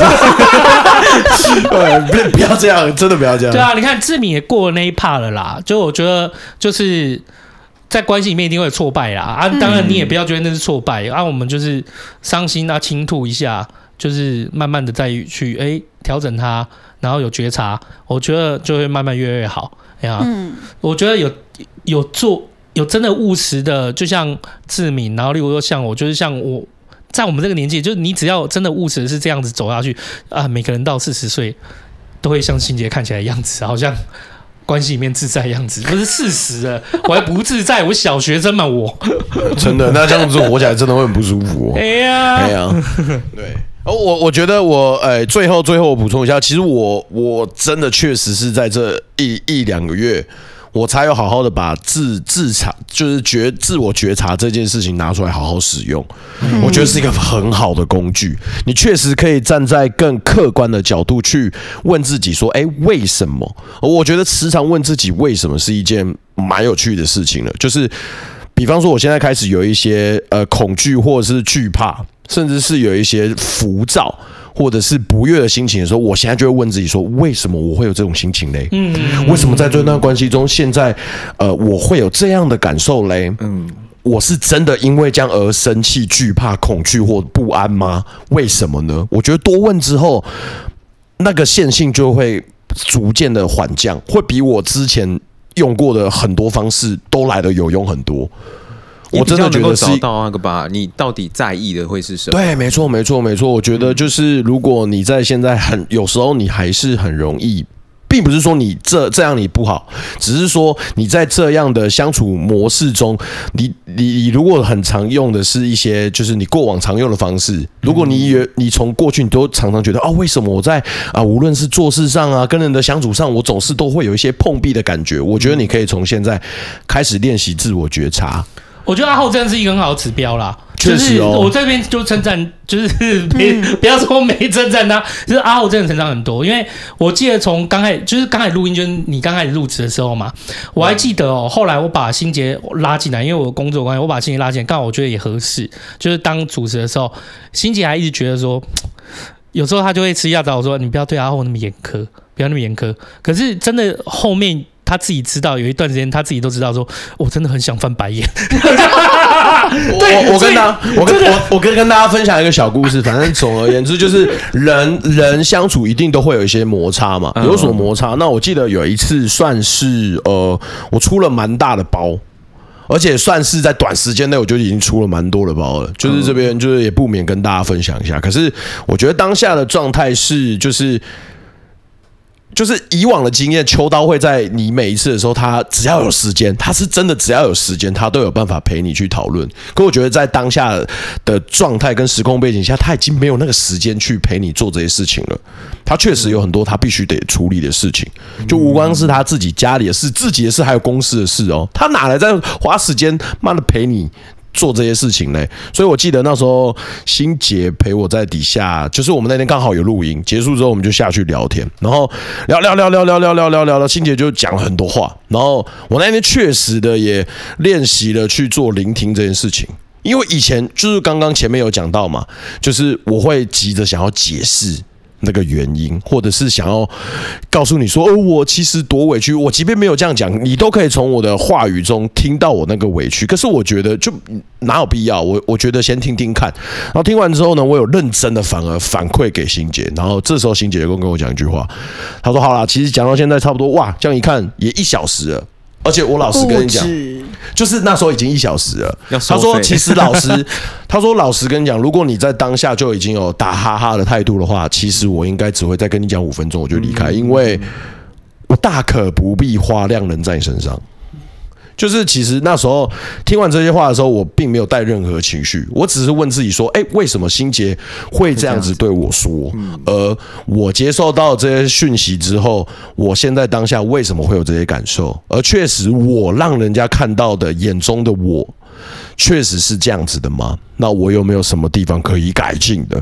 对。不要这样，真的不要这样。对啊，你看志敏也过了那一 part 了啦。就我觉得，就是在关系里面一定会有挫败啦。啊，当然你也不要觉得那是挫败。啊，我们就是伤心啊，倾吐一下，就是慢慢的再去哎调整它，然后有觉察，我觉得就会慢慢越来越好。哎呀，嗯，我觉得有有做有真的务实的，就像志敏，然后例如说像我，就是像我在我们这个年纪，就是你只要真的务实是这样子走下去啊，每个人到四十岁。都会像心杰看起来的样子，好像关系里面自在的样子，不是事实啊！我还不自在，我小学生嘛，我真的，那这样子活起来真的会很不舒服。哎呀，哎呀，对，哦，我我觉得我，哎，最后最后我补充一下，其实我我真的确实是在这一一两个月。我才有好好的把自自察，就是觉自我觉察这件事情拿出来好好使用。嗯、我觉得是一个很好的工具。你确实可以站在更客观的角度去问自己说：“诶，为什么？”我觉得时常问自己为什么是一件蛮有趣的事情了。就是，比方说，我现在开始有一些呃恐惧，或者是惧怕，甚至是有一些浮躁。或者是不悦的心情的时候，我现在就会问自己说：为什么我会有这种心情嘞？嗯，为什么在这段关系中，现在呃，我会有这样的感受嘞？嗯，我是真的因为这样而生气、惧怕、恐惧或不安吗？为什么呢？我觉得多问之后，那个线性就会逐渐的缓降，会比我之前用过的很多方式都来的有用很多。我真的觉得是找到那个吧，你到底在意的会是什么？对，没错，没错，没错。我觉得就是，如果你在现在很有时候，你还是很容易并不是说你这这样你不好，只是说你在这样的相处模式中，你你你如果很常用的是一些就是你过往常用的方式，如果你也你从过去你都常常觉得啊，为什么我在啊无论是做事上啊跟人的相处上，我总是都会有一些碰壁的感觉，我觉得你可以从现在开始练习自我觉察。我觉得阿浩真的是一个很好的指标啦。确实哦，我这边就称赞，就是别、嗯、不要说没称赞他，就是阿浩真的成长很多。因为我记得从刚开始，就是刚开始录音，就是你刚开始入职的时候嘛，我还记得哦。后来我把新杰拉进来，因为我工作关系，我把新杰拉进来，刚好我觉得也合适。就是当主持的时候，新杰还一直觉得说，有时候他就会吃一下子，我说你不要对阿浩那么严苛，不要那么严苛。可是真的后面。他自己知道，有一段时间他自己都知道说，说我真的很想翻白眼。[LAUGHS] 我我跟他，我跟我我跟跟大家分享一个小故事。反正总而言之，就是人人相处一定都会有一些摩擦嘛，有所摩擦。那我记得有一次算是呃，我出了蛮大的包，而且算是在短时间内我就已经出了蛮多的包了。就是这边就是也不免跟大家分享一下。可是我觉得当下的状态是就是。就是以往的经验，秋刀会在你每一次的时候，他只要有时间，他是真的只要有时间，他都有办法陪你去讨论。可我觉得在当下的状态跟时空背景下，他已经没有那个时间去陪你做这些事情了。他确实有很多他必须得处理的事情，就无关是他自己家里的事、自己的事，还有公司的事哦。他哪来在花时间妈的陪你？做这些事情嘞，所以我记得那时候心洁陪我在底下，就是我们那天刚好有录音，结束之后我们就下去聊天，然后聊聊聊聊聊聊聊聊聊聊，心洁就讲了很多话，然后我那天确实的也练习了去做聆听这件事情，因为以前就是刚刚前面有讲到嘛，就是我会急着想要解释。那个原因，或者是想要告诉你说，哦，我其实多委屈。我即便没有这样讲，你都可以从我的话语中听到我那个委屈。可是我觉得，就哪有必要？我我觉得先听听看。然后听完之后呢，我有认真的反而反馈给心姐。然后这时候心洁就跟我讲一句话，她说：“好啦，其实讲到现在差不多，哇，这样一看也一小时了。”而且我老实跟你讲，就是那时候已经一小时了。他说：“其实老师，[LAUGHS] 他说老实跟你讲，如果你在当下就已经有打哈哈的态度的话，其实我应该只会再跟你讲五分钟，我就离开，因为我大可不必花量能在你身上。”就是其实那时候听完这些话的时候，我并没有带任何情绪，我只是问自己说：“哎，为什么心杰会这样子对我说？而我接受到这些讯息之后，我现在当下为什么会有这些感受？而确实，我让人家看到的眼中的我，确实是这样子的吗？那我有没有什么地方可以改进的？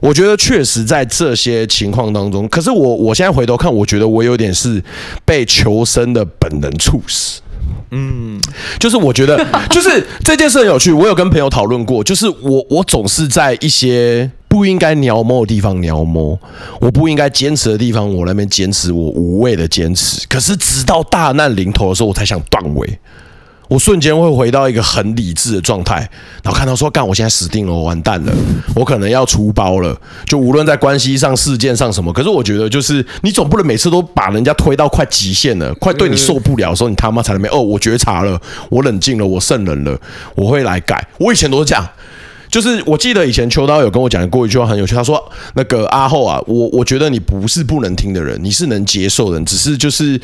我觉得确实在这些情况当中，可是我我现在回头看，我觉得我有点是被求生的本能促使。嗯，就是我觉得，[LAUGHS] 就是这件事很有趣。我有跟朋友讨论过，就是我我总是在一些不应该描摹的地方描摹，我不应该坚持的地方，我那边坚持，我无谓的坚持。可是直到大难临头的时候，我才想断尾。我瞬间会回到一个很理智的状态，然后看到说：“干，我现在死定了，我完蛋了，我可能要出包了。”就无论在关系上、事件上什么，可是我觉得，就是你总不能每次都把人家推到快极限了，快对你受不了的时候，你他妈才没哦，我觉察了，我冷静了，我圣人了，我会来改。我以前都是这样，就是我记得以前秋刀有跟我讲过一句话很有趣，他说：“那个阿后啊，我我觉得你不是不能听的人，你是能接受的人，只是就是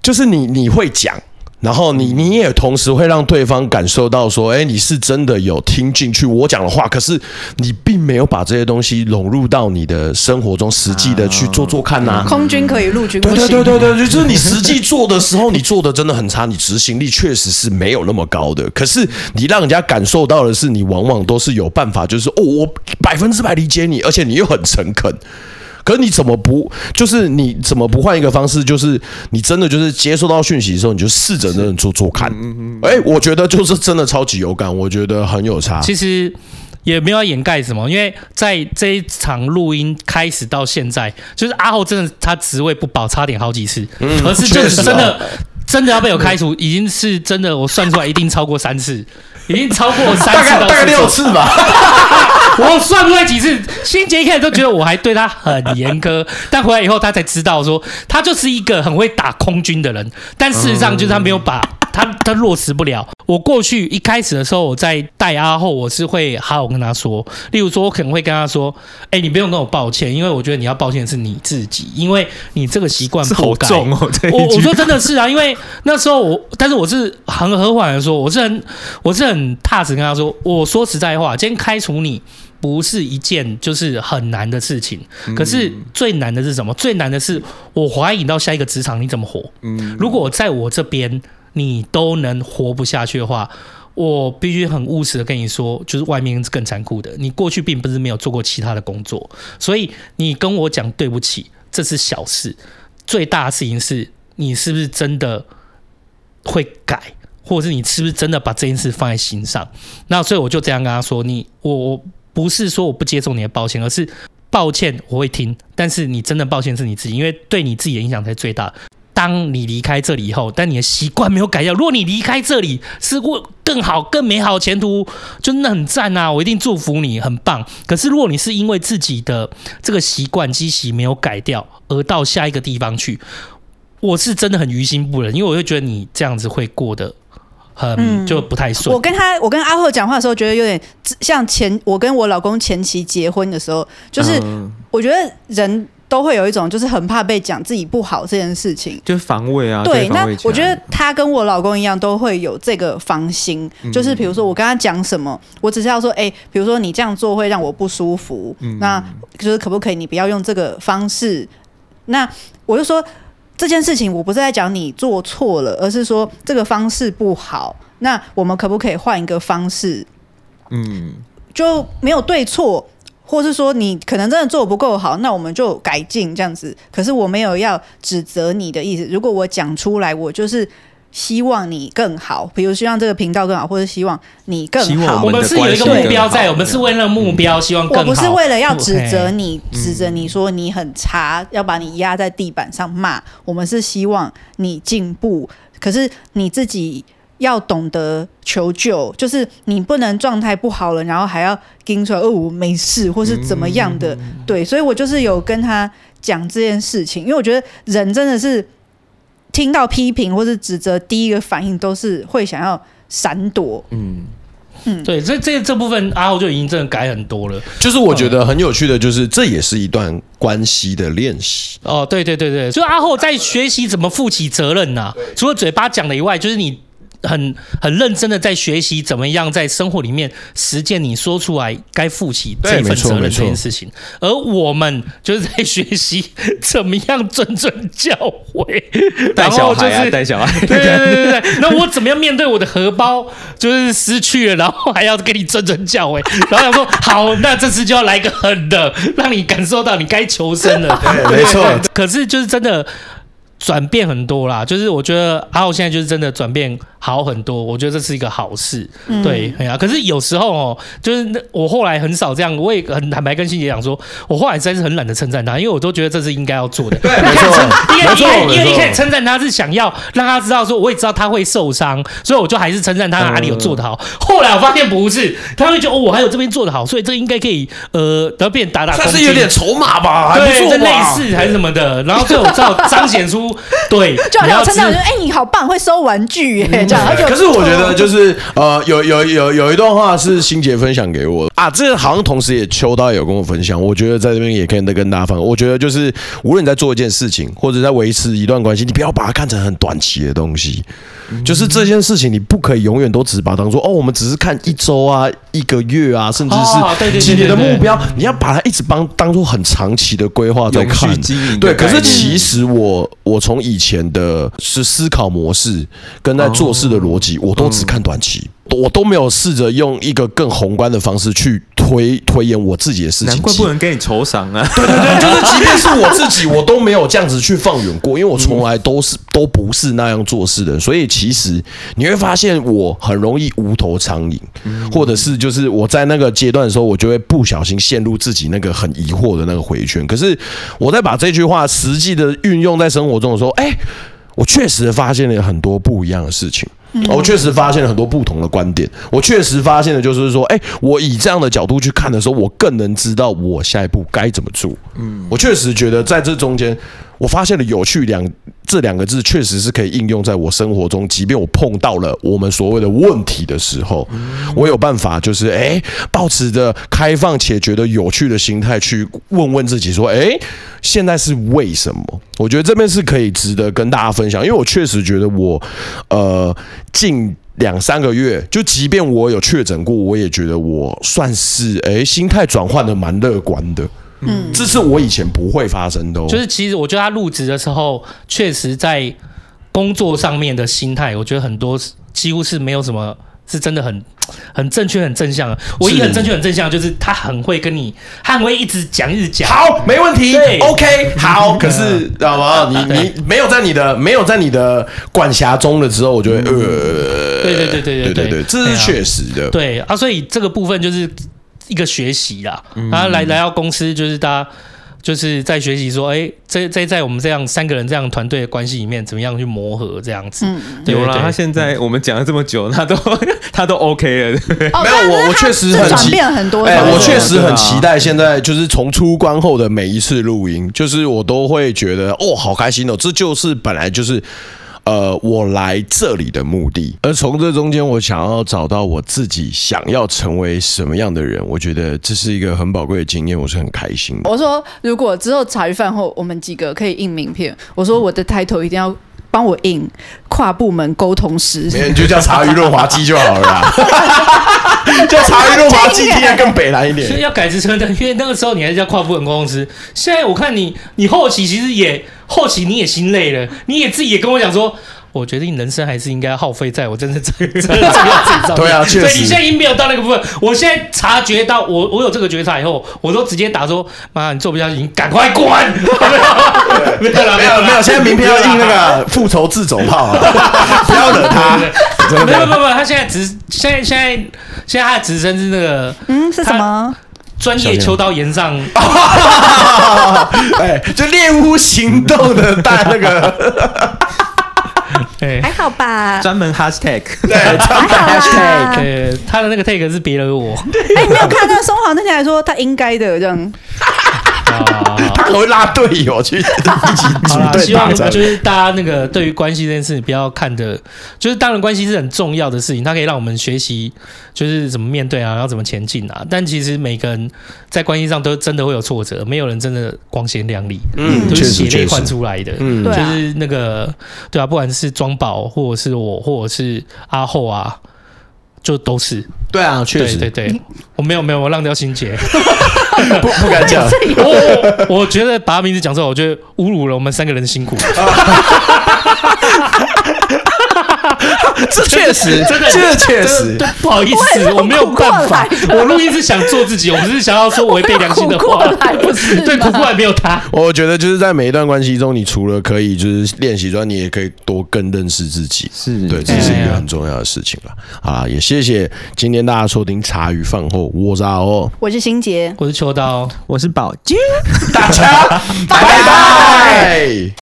就是你你会讲。”然后你你也同时会让对方感受到说，哎，你是真的有听进去我讲的话，可是你并没有把这些东西融入到你的生活中，实际的去做做看呐。空军可以，陆军不行。对对对对对，就是你实际做的时候，你做的真的很差，你执行力确实是没有那么高的。可是你让人家感受到的是，你往往都是有办法，就是哦，我百分之百理解你，而且你又很诚恳。可是你怎么不？就是你怎么不换一个方式？就是你真的就是接收到讯息的时候，你就试着那样做做看。哎，我觉得就是真的超级有感，我觉得很有差。其实也没有要掩盖什么，因为在这一场录音开始到现在，就是阿厚真的他职位不保，差点好几次。嗯，可是就是真的真的要被我开除，已经是真的，我算出来一定超过三次。已经超过三次到，大概六次吧。[LAUGHS] 我算不出来几次。心洁一开始都觉得我还对他很严苛，但回来以后他才知道说，他就是一个很会打空军的人。但事实上就是他没有把他他落实不了。我过去一开始的时候，我在带阿后，我是会好好跟他说，例如说，我可能会跟他说：“哎、欸，你不用跟我抱歉，因为我觉得你要抱歉的是你自己，因为你这个习惯不改。”重哦，这一句我我说真的是啊，因为那时候我，但是我是很和缓的说，我是很我是很踏实跟他说，我说实在话，今天开除你。不是一件就是很难的事情，可是最难的是什么？最难的是我怀疑你到下一个职场你怎么活？嗯如果在我这边你都能活不下去的话，我必须很务实的跟你说，就是外面更残酷的。你过去并不是没有做过其他的工作，所以你跟我讲对不起，这是小事。最大的事情是你是不是真的会改，或者是你是不是真的把这件事放在心上？那所以我就这样跟他说：你我我。不是说我不接受你的抱歉，而是抱歉我会听，但是你真的抱歉是你自己，因为对你自己的影响才最大。当你离开这里以后，但你的习惯没有改掉，如果你离开这里是为更好、更美好的前途，真的很赞啊！我一定祝福你，很棒。可是如果你是因为自己的这个习惯积习没有改掉，而到下一个地方去，我是真的很于心不忍，因为我会觉得你这样子会过得。嗯，就不太顺。我跟他，我跟阿赫讲话的时候，觉得有点像前我跟我老公前妻结婚的时候，就是我觉得人都会有一种就是很怕被讲自己不好这件事情，就是防卫啊。对，那我觉得他跟我老公一样，都会有这个防心，就是比如说我跟他讲什么，我只是要说，哎，比如说你这样做会让我不舒服，那就是可不可以你不要用这个方式？那我就说。这件事情我不是在讲你做错了，而是说这个方式不好。那我们可不可以换一个方式？嗯，就没有对错，或是说你可能真的做得不够好，那我们就改进这样子。可是我没有要指责你的意思。如果我讲出来，我就是。希望你更好，比如希望这个频道更好，或者希望你更好。我们是有一个目标在，我们是为了目标，希望更好。我不是为了要指责你，指责你说你很差，要把你压在地板上骂。我们是希望你进步，可是你自己要懂得求救，就是你不能状态不好了，然后还要跟出来哦，我没事，或是怎么样的。对，所以我就是有跟他讲这件事情，因为我觉得人真的是。听到批评或是指责，第一个反应都是会想要闪躲。嗯嗯，对，这这这部分阿厚就已经真的改很多了。就是我觉得很有趣的，就是这也是一段关系的练习。哦，对对对对，就阿浩在学习怎么负起责任呐、啊。除了嘴巴讲的以外，就是你。很很认真的在学习怎么样在生活里面实践你说出来该负起这份责任这件事情，而我们就是在学习怎么样谆谆教诲，[LAUGHS] 带小孩啊，带小孩，对对对对对，那我怎么样面对我的荷包？就是失去了，然后还要给你谆谆教诲，然后想说好，那这次就要来个狠的，让你感受到你该求生了，[LAUGHS] 对，没错，[LAUGHS] 可是就是真的。转变很多啦，就是我觉得阿浩现在就是真的转变好很多，我觉得这是一个好事，嗯、对，哎呀，可是有时候哦，就是我后来很少这样，我也很坦白跟欣姐讲说，我后来真是很懒得称赞他，因为我都觉得这是应该要做的，对，[LAUGHS] 没错，因为因为一开始称赞他是想要让他知道说，我也知道他会受伤，所以我就还是称赞他哪里有做得好。嗯、后来我发现不是，他会觉得哦，我还有这边做得好，所以这应该可以呃，然后变打打，算是有点筹码吧，对，这类似还是什么的，然后最后知道 [LAUGHS] 彰显出。对，就好像称赞我说：“哎，你好棒，会收玩具耶！”这样。可是我觉得，就是呃，有有有有一段话是欣姐分享给我的啊，这个好像同时也秋刀有跟我分享。我觉得在这边也可以再跟大家分享。我觉得就是，无论你在做一件事情，或者在维持一段关系，你不要把它看成很短期的东西。就是这件事情，你不可以永远都只把它当做哦，我们只是看一周啊、一个月啊，甚至是几年的目标。你要把它一直帮当做很长期的规划在看。对，可是其实我我从以前的是思考模式跟在做事的逻辑，我都只看短期。我都没有试着用一个更宏观的方式去推推演我自己的事情，难怪不能给你酬赏啊！对对对，就是即便是我自己，我都没有这样子去放远过，因为我从来都是都不是那样做事的，所以其实你会发现我很容易无头苍蝇，或者是就是我在那个阶段的时候，我就会不小心陷入自己那个很疑惑的那个回圈。可是我在把这句话实际的运用在生活中的时候，哎，我确实发现了很多不一样的事情。我确实发现了很多不同的观点。我确实发现了，就是说，哎，我以这样的角度去看的时候，我更能知道我下一步该怎么做。嗯，我确实觉得在这中间，我发现了有趣两这两个字确实是可以应用在我生活中，即便我碰到了我们所谓的问题的时候，我有办法就是哎，保持着开放且觉得有趣的心态去问问自己说，哎，现在是为什么？我觉得这边是可以值得跟大家分享，因为我确实觉得我呃近两三个月，就即便我有确诊过，我也觉得我算是哎心态转换的蛮乐观的。嗯，这是我以前不会发生的哦。就是其实我觉得他入职的时候，确实在工作上面的心态，我觉得很多几乎是没有什么是真的很很正确、很正向的。唯一很正确、很正向，就是他很会跟你，他很会一直讲、一直讲。好，没问题，OK，好。[LAUGHS] 可是知道吗？你 [LAUGHS] 你没有在你的没有在你的管辖中的时候，我就会呃，对对对对对对对，这是确实的。对啊，所以这个部分就是。一个学习啦，然后来来到公司，就是大家就是在学习说，哎，在在在我们这样三个人这样团队的关系里面，怎么样去磨合这样子。嗯，有啦，他现在我们讲了这么久，他都 [LAUGHS] 他都 OK 了。没有我，我确实很期待很多。哎，我确实很期待现在就是从出关后的每一次录音，就是我都会觉得哦，好开心哦，这就是本来就是。呃，我来这里的目的，而从这中间，我想要找到我自己想要成为什么样的人，我觉得这是一个很宝贵的经验，我是很开心的。我说，如果之后茶余饭后我们几个可以印名片，我说我的 title 一定要帮我印跨部门沟通师，你就叫茶余润滑剂就好了啦，[LAUGHS] 叫茶余路滑剂听起来更北来一点。所以要改职称的，因为那个时候你还是叫跨部门沟通师，现在我看你，你后期其实也。后期你也心累了，你也自己也跟我讲说，我觉得你人生还是应该耗费在我真的这个这个这个上面。对啊，确实。所以你现在已经没有到那个部分，我现在察觉到我我有这个觉察以后，我都直接打说，妈，你做不下去，你赶快滚！没有了，没有没有，现在名片要印那个复仇自走炮，不要惹他。没有没有没有，他现在职现在现在现在他的职称是那个嗯是什么？专业秋刀岩上，哎，就猎巫行动的大那个，哎，还好吧？专门 hashtag，对，专门 hashtag，对，他的那个 tag 是别人我，哎，没有看到松华那天还说他应该的这样。[LAUGHS] 他可能会拉队友去一起组队。希望就是大家那个对于关系这件事情不要看的，就是当然关系是很重要的事情，它可以让我们学习就是怎么面对啊，然后怎么前进啊。但其实每个人在关系上都真的会有挫折，没有人真的光鲜亮丽，嗯，都是血泪换出来的，嗯，就是那个对啊，不管是庄宝或者是我或者是阿后啊。就都是对啊，确实对对对，我没有没有，我浪掉心结，[LAUGHS] 不不敢讲。[LAUGHS] 我我觉得把他名字讲出来，我觉得侮辱了我们三个人的辛苦。[LAUGHS] [LAUGHS] 这确实，真的，这确实，不好意思，我没有办法。我录音是想做自己，我不是想要说违背良心的话，[LAUGHS] 不是。对，苦过来没有他。我觉得就是在每一段关系中，你除了可以就是练习之外，你也可以多更认识自己。是对，这是一个很重要的事情了。啊，也谢谢今天大家收听茶余饭后，我是阿欧，我是心杰，我是秋刀，我是宝娟，大家 [LAUGHS] 拜拜。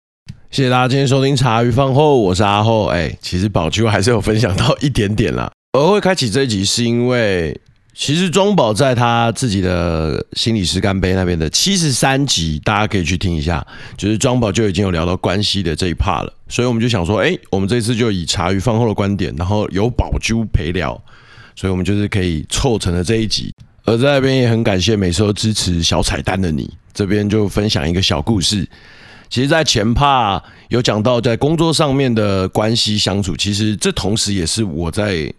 谢谢大家今天收听茶余饭后，我是阿后。哎，其实宝珠还是有分享到一点点啦。[LAUGHS] 而会开启这一集，是因为其实庄宝在他自己的心理师干杯那边的七十三集，大家可以去听一下。就是庄宝就已经有聊到关系的这一 part 了，所以我们就想说，哎，我们这次就以茶余饭后的观点，然后有宝珠陪聊，所以我们就是可以凑成了这一集。而在那边也很感谢每次都支持小彩蛋的你，这边就分享一个小故事。其实，在前怕有讲到在工作上面的关系相处，其实这同时也是我在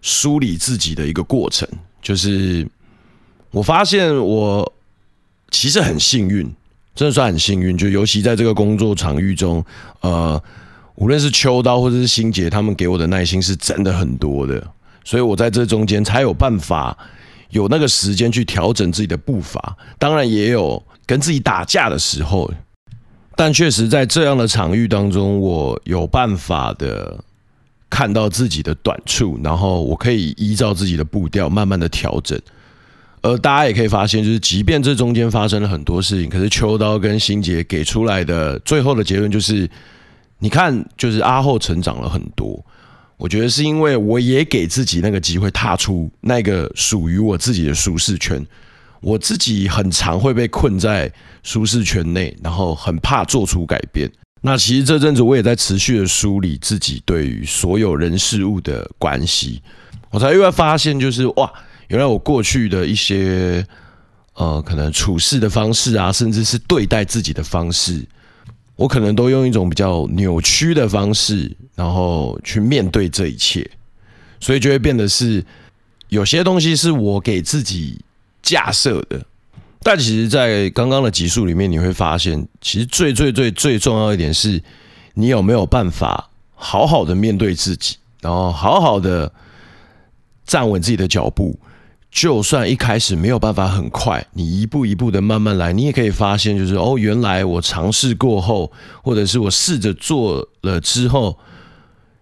梳理自己的一个过程。就是我发现我其实很幸运，真的算很幸运。就尤其在这个工作场域中，呃，无论是秋刀或者是心杰，他们给我的耐心是真的很多的，所以我在这中间才有办法有那个时间去调整自己的步伐。当然，也有跟自己打架的时候。但确实，在这样的场域当中，我有办法的看到自己的短处，然后我可以依照自己的步调慢慢的调整。而大家也可以发现，就是即便这中间发生了很多事情，可是秋刀跟心杰给出来的最后的结论就是：你看，就是阿后成长了很多。我觉得是因为我也给自己那个机会踏出那个属于我自己的舒适圈。我自己很常会被困在舒适圈内，然后很怕做出改变。那其实这阵子我也在持续的梳理自己对于所有人事物的关系，我才意外发现，就是哇，原来我过去的一些呃可能处事的方式啊，甚至是对待自己的方式，我可能都用一种比较扭曲的方式，然后去面对这一切，所以就会变得是有些东西是我给自己架设的。但其实，在刚刚的集数里面，你会发现，其实最最最最重要一点是，你有没有办法好好的面对自己，然后好好的站稳自己的脚步。就算一开始没有办法很快，你一步一步的慢慢来，你也可以发现，就是哦，原来我尝试过后，或者是我试着做了之后，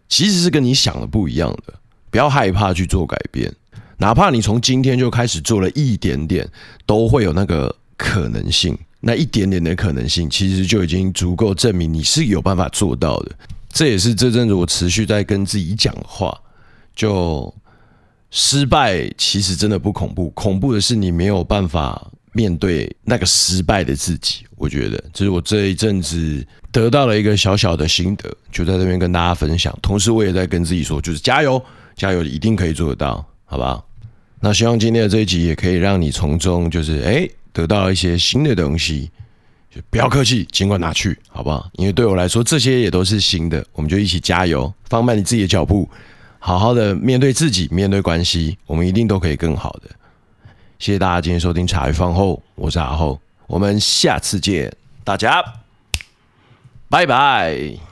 其实是跟你想的不一样的。不要害怕去做改变。哪怕你从今天就开始做了一点点，都会有那个可能性。那一点点的可能性，其实就已经足够证明你是有办法做到的。这也是这阵子我持续在跟自己讲话。就失败其实真的不恐怖，恐怖的是你没有办法面对那个失败的自己。我觉得这是我这一阵子得到了一个小小的心得，就在这边跟大家分享。同时，我也在跟自己说，就是加油，加油，一定可以做得到，好不好？那希望今天的这一集也可以让你从中就是哎得到一些新的东西，就不要客气，尽管拿去，好不好？因为对我来说这些也都是新的，我们就一起加油，放慢你自己的脚步，好好的面对自己，面对关系，我们一定都可以更好的。谢谢大家今天收听茶余饭后，我是阿厚，我们下次见，大家拜拜。